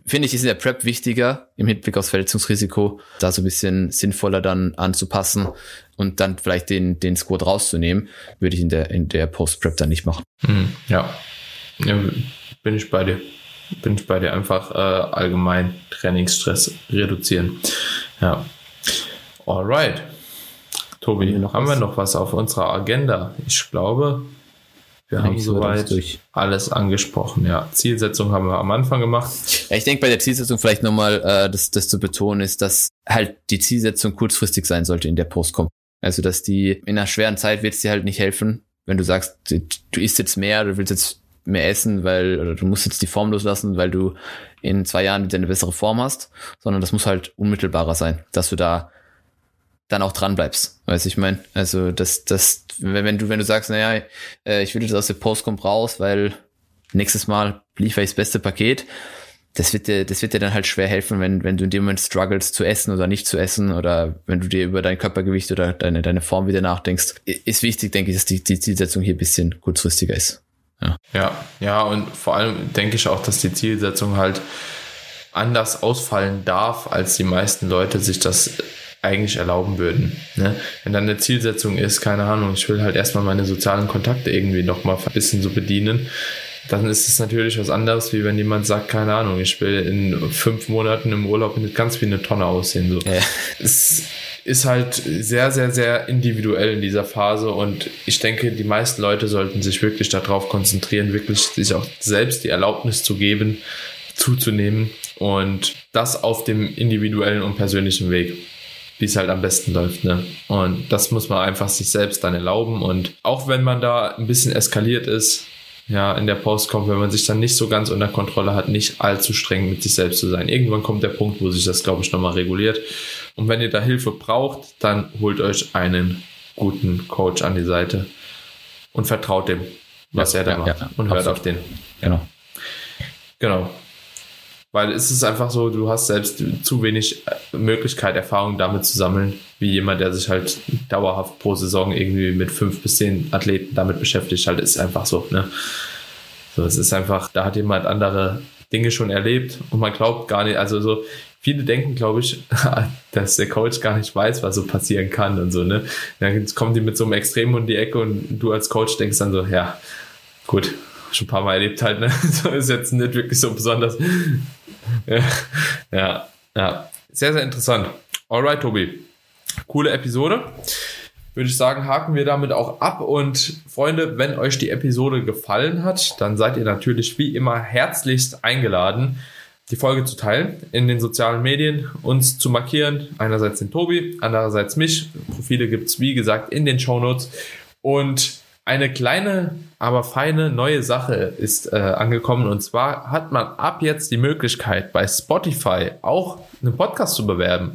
finde ich, ist in der Prep wichtiger im Hinblick aufs Verletzungsrisiko, da so ein bisschen sinnvoller dann anzupassen und dann vielleicht den, den Squad rauszunehmen, würde ich in der, in der Post-Prep dann nicht machen. Hm, ja. ja. bin ich bei dir. Bin ich bei dir einfach äh, allgemein Trainingsstress reduzieren. Ja. Alright. Tobi, noch haben was? wir noch was auf unserer Agenda? Ich glaube, wir haben soweit alles angesprochen. Ja, Zielsetzung haben wir am Anfang gemacht. Ja, ich denke bei der Zielsetzung vielleicht nochmal, äh, das, das zu betonen ist, dass halt die Zielsetzung kurzfristig sein sollte in der Postcom. Also, dass die in einer schweren Zeit wird es dir halt nicht helfen, wenn du sagst, du isst jetzt mehr, du willst jetzt mehr essen, weil, oder du musst jetzt die Form loslassen, weil du in zwei Jahren wieder eine bessere Form hast, sondern das muss halt unmittelbarer sein, dass du da dann auch dran bleibst. Weißt ich meine? Also das, das, wenn, du, wenn du sagst, naja, äh, ich will jetzt aus der Postcom raus, weil nächstes Mal liefere ich das beste Paket, das wird dir, das wird dir dann halt schwer helfen, wenn, wenn du in dem Moment struggles zu essen oder nicht zu essen oder wenn du dir über dein Körpergewicht oder deine, deine Form wieder nachdenkst. Ist wichtig, denke ich, dass die, die Zielsetzung hier ein bisschen kurzfristiger ist. Ja. ja, ja, und vor allem denke ich auch, dass die Zielsetzung halt anders ausfallen darf, als die meisten Leute sich das eigentlich erlauben würden. Ne? Wenn dann eine Zielsetzung ist, keine Ahnung, ich will halt erstmal meine sozialen Kontakte irgendwie nochmal ein bisschen so bedienen, dann ist es natürlich was anderes, wie wenn jemand sagt, keine Ahnung, ich will in fünf Monaten im Urlaub ganz wie eine Tonne aussehen. So. Ja. Es ist halt sehr, sehr, sehr individuell in dieser Phase und ich denke, die meisten Leute sollten sich wirklich darauf konzentrieren, wirklich sich auch selbst die Erlaubnis zu geben, zuzunehmen und das auf dem individuellen und persönlichen Weg wie es halt am besten läuft. Ne? Und das muss man einfach sich selbst dann erlauben. Und auch wenn man da ein bisschen eskaliert ist, ja, in der Post kommt, wenn man sich dann nicht so ganz unter Kontrolle hat, nicht allzu streng mit sich selbst zu sein. Irgendwann kommt der Punkt, wo sich das, glaube ich, nochmal reguliert. Und wenn ihr da Hilfe braucht, dann holt euch einen guten Coach an die Seite und vertraut dem, was ja, er da ja, macht. Ja, und hört absolut. auf den. Genau. Genau. Weil es ist einfach so, du hast selbst zu wenig äh, Möglichkeit, Erfahrung damit zu sammeln, wie jemand, der sich halt dauerhaft pro Saison irgendwie mit fünf bis zehn Athleten damit beschäftigt, halt ist einfach so, ne? So, es ist einfach, da hat jemand andere Dinge schon erlebt und man glaubt gar nicht, also so, viele denken, glaube ich, dass der Coach gar nicht weiß, was so passieren kann und so, ne? Dann kommen die mit so einem Extrem um die Ecke und du als Coach denkst dann so, ja, gut, schon ein paar Mal erlebt halt, ne? So ist jetzt nicht wirklich so besonders. ja, ja, ja. Sehr, sehr interessant. Alright, Tobi. Coole Episode. Würde ich sagen, haken wir damit auch ab. Und Freunde, wenn euch die Episode gefallen hat, dann seid ihr natürlich wie immer herzlichst eingeladen, die Folge zu teilen in den sozialen Medien, uns zu markieren. Einerseits den Tobi, andererseits mich. Profile gibt es, wie gesagt, in den Show Notes. Und eine kleine, aber feine neue Sache ist äh, angekommen. Und zwar hat man ab jetzt die Möglichkeit, bei Spotify auch einen Podcast zu bewerben.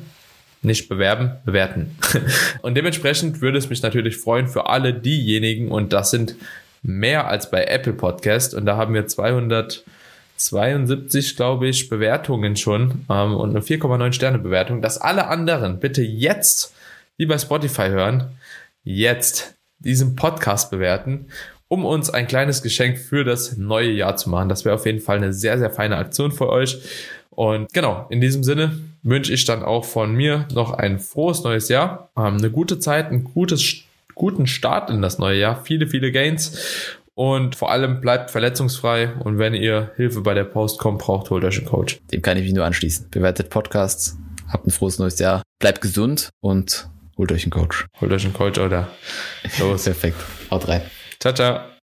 Nicht bewerben, bewerten. und dementsprechend würde es mich natürlich freuen für alle diejenigen, und das sind mehr als bei Apple Podcast. Und da haben wir 272, glaube ich, Bewertungen schon ähm, und eine 4,9 Sterne Bewertung, dass alle anderen bitte jetzt, wie bei Spotify hören, jetzt diesen Podcast bewerten, um uns ein kleines Geschenk für das neue Jahr zu machen. Das wäre auf jeden Fall eine sehr, sehr feine Aktion für euch. Und genau, in diesem Sinne wünsche ich dann auch von mir noch ein frohes neues Jahr, ähm, eine gute Zeit, einen gutes, guten Start in das neue Jahr, viele, viele Gains und vor allem bleibt verletzungsfrei und wenn ihr Hilfe bei der Postcom braucht, holt euch einen Coach. Dem kann ich mich nur anschließen. Bewertet Podcasts, habt ein frohes neues Jahr, bleibt gesund und Holt euch einen Coach. Holt euch einen Coach oder los. Perfekt. Haut rein. Ciao, ciao.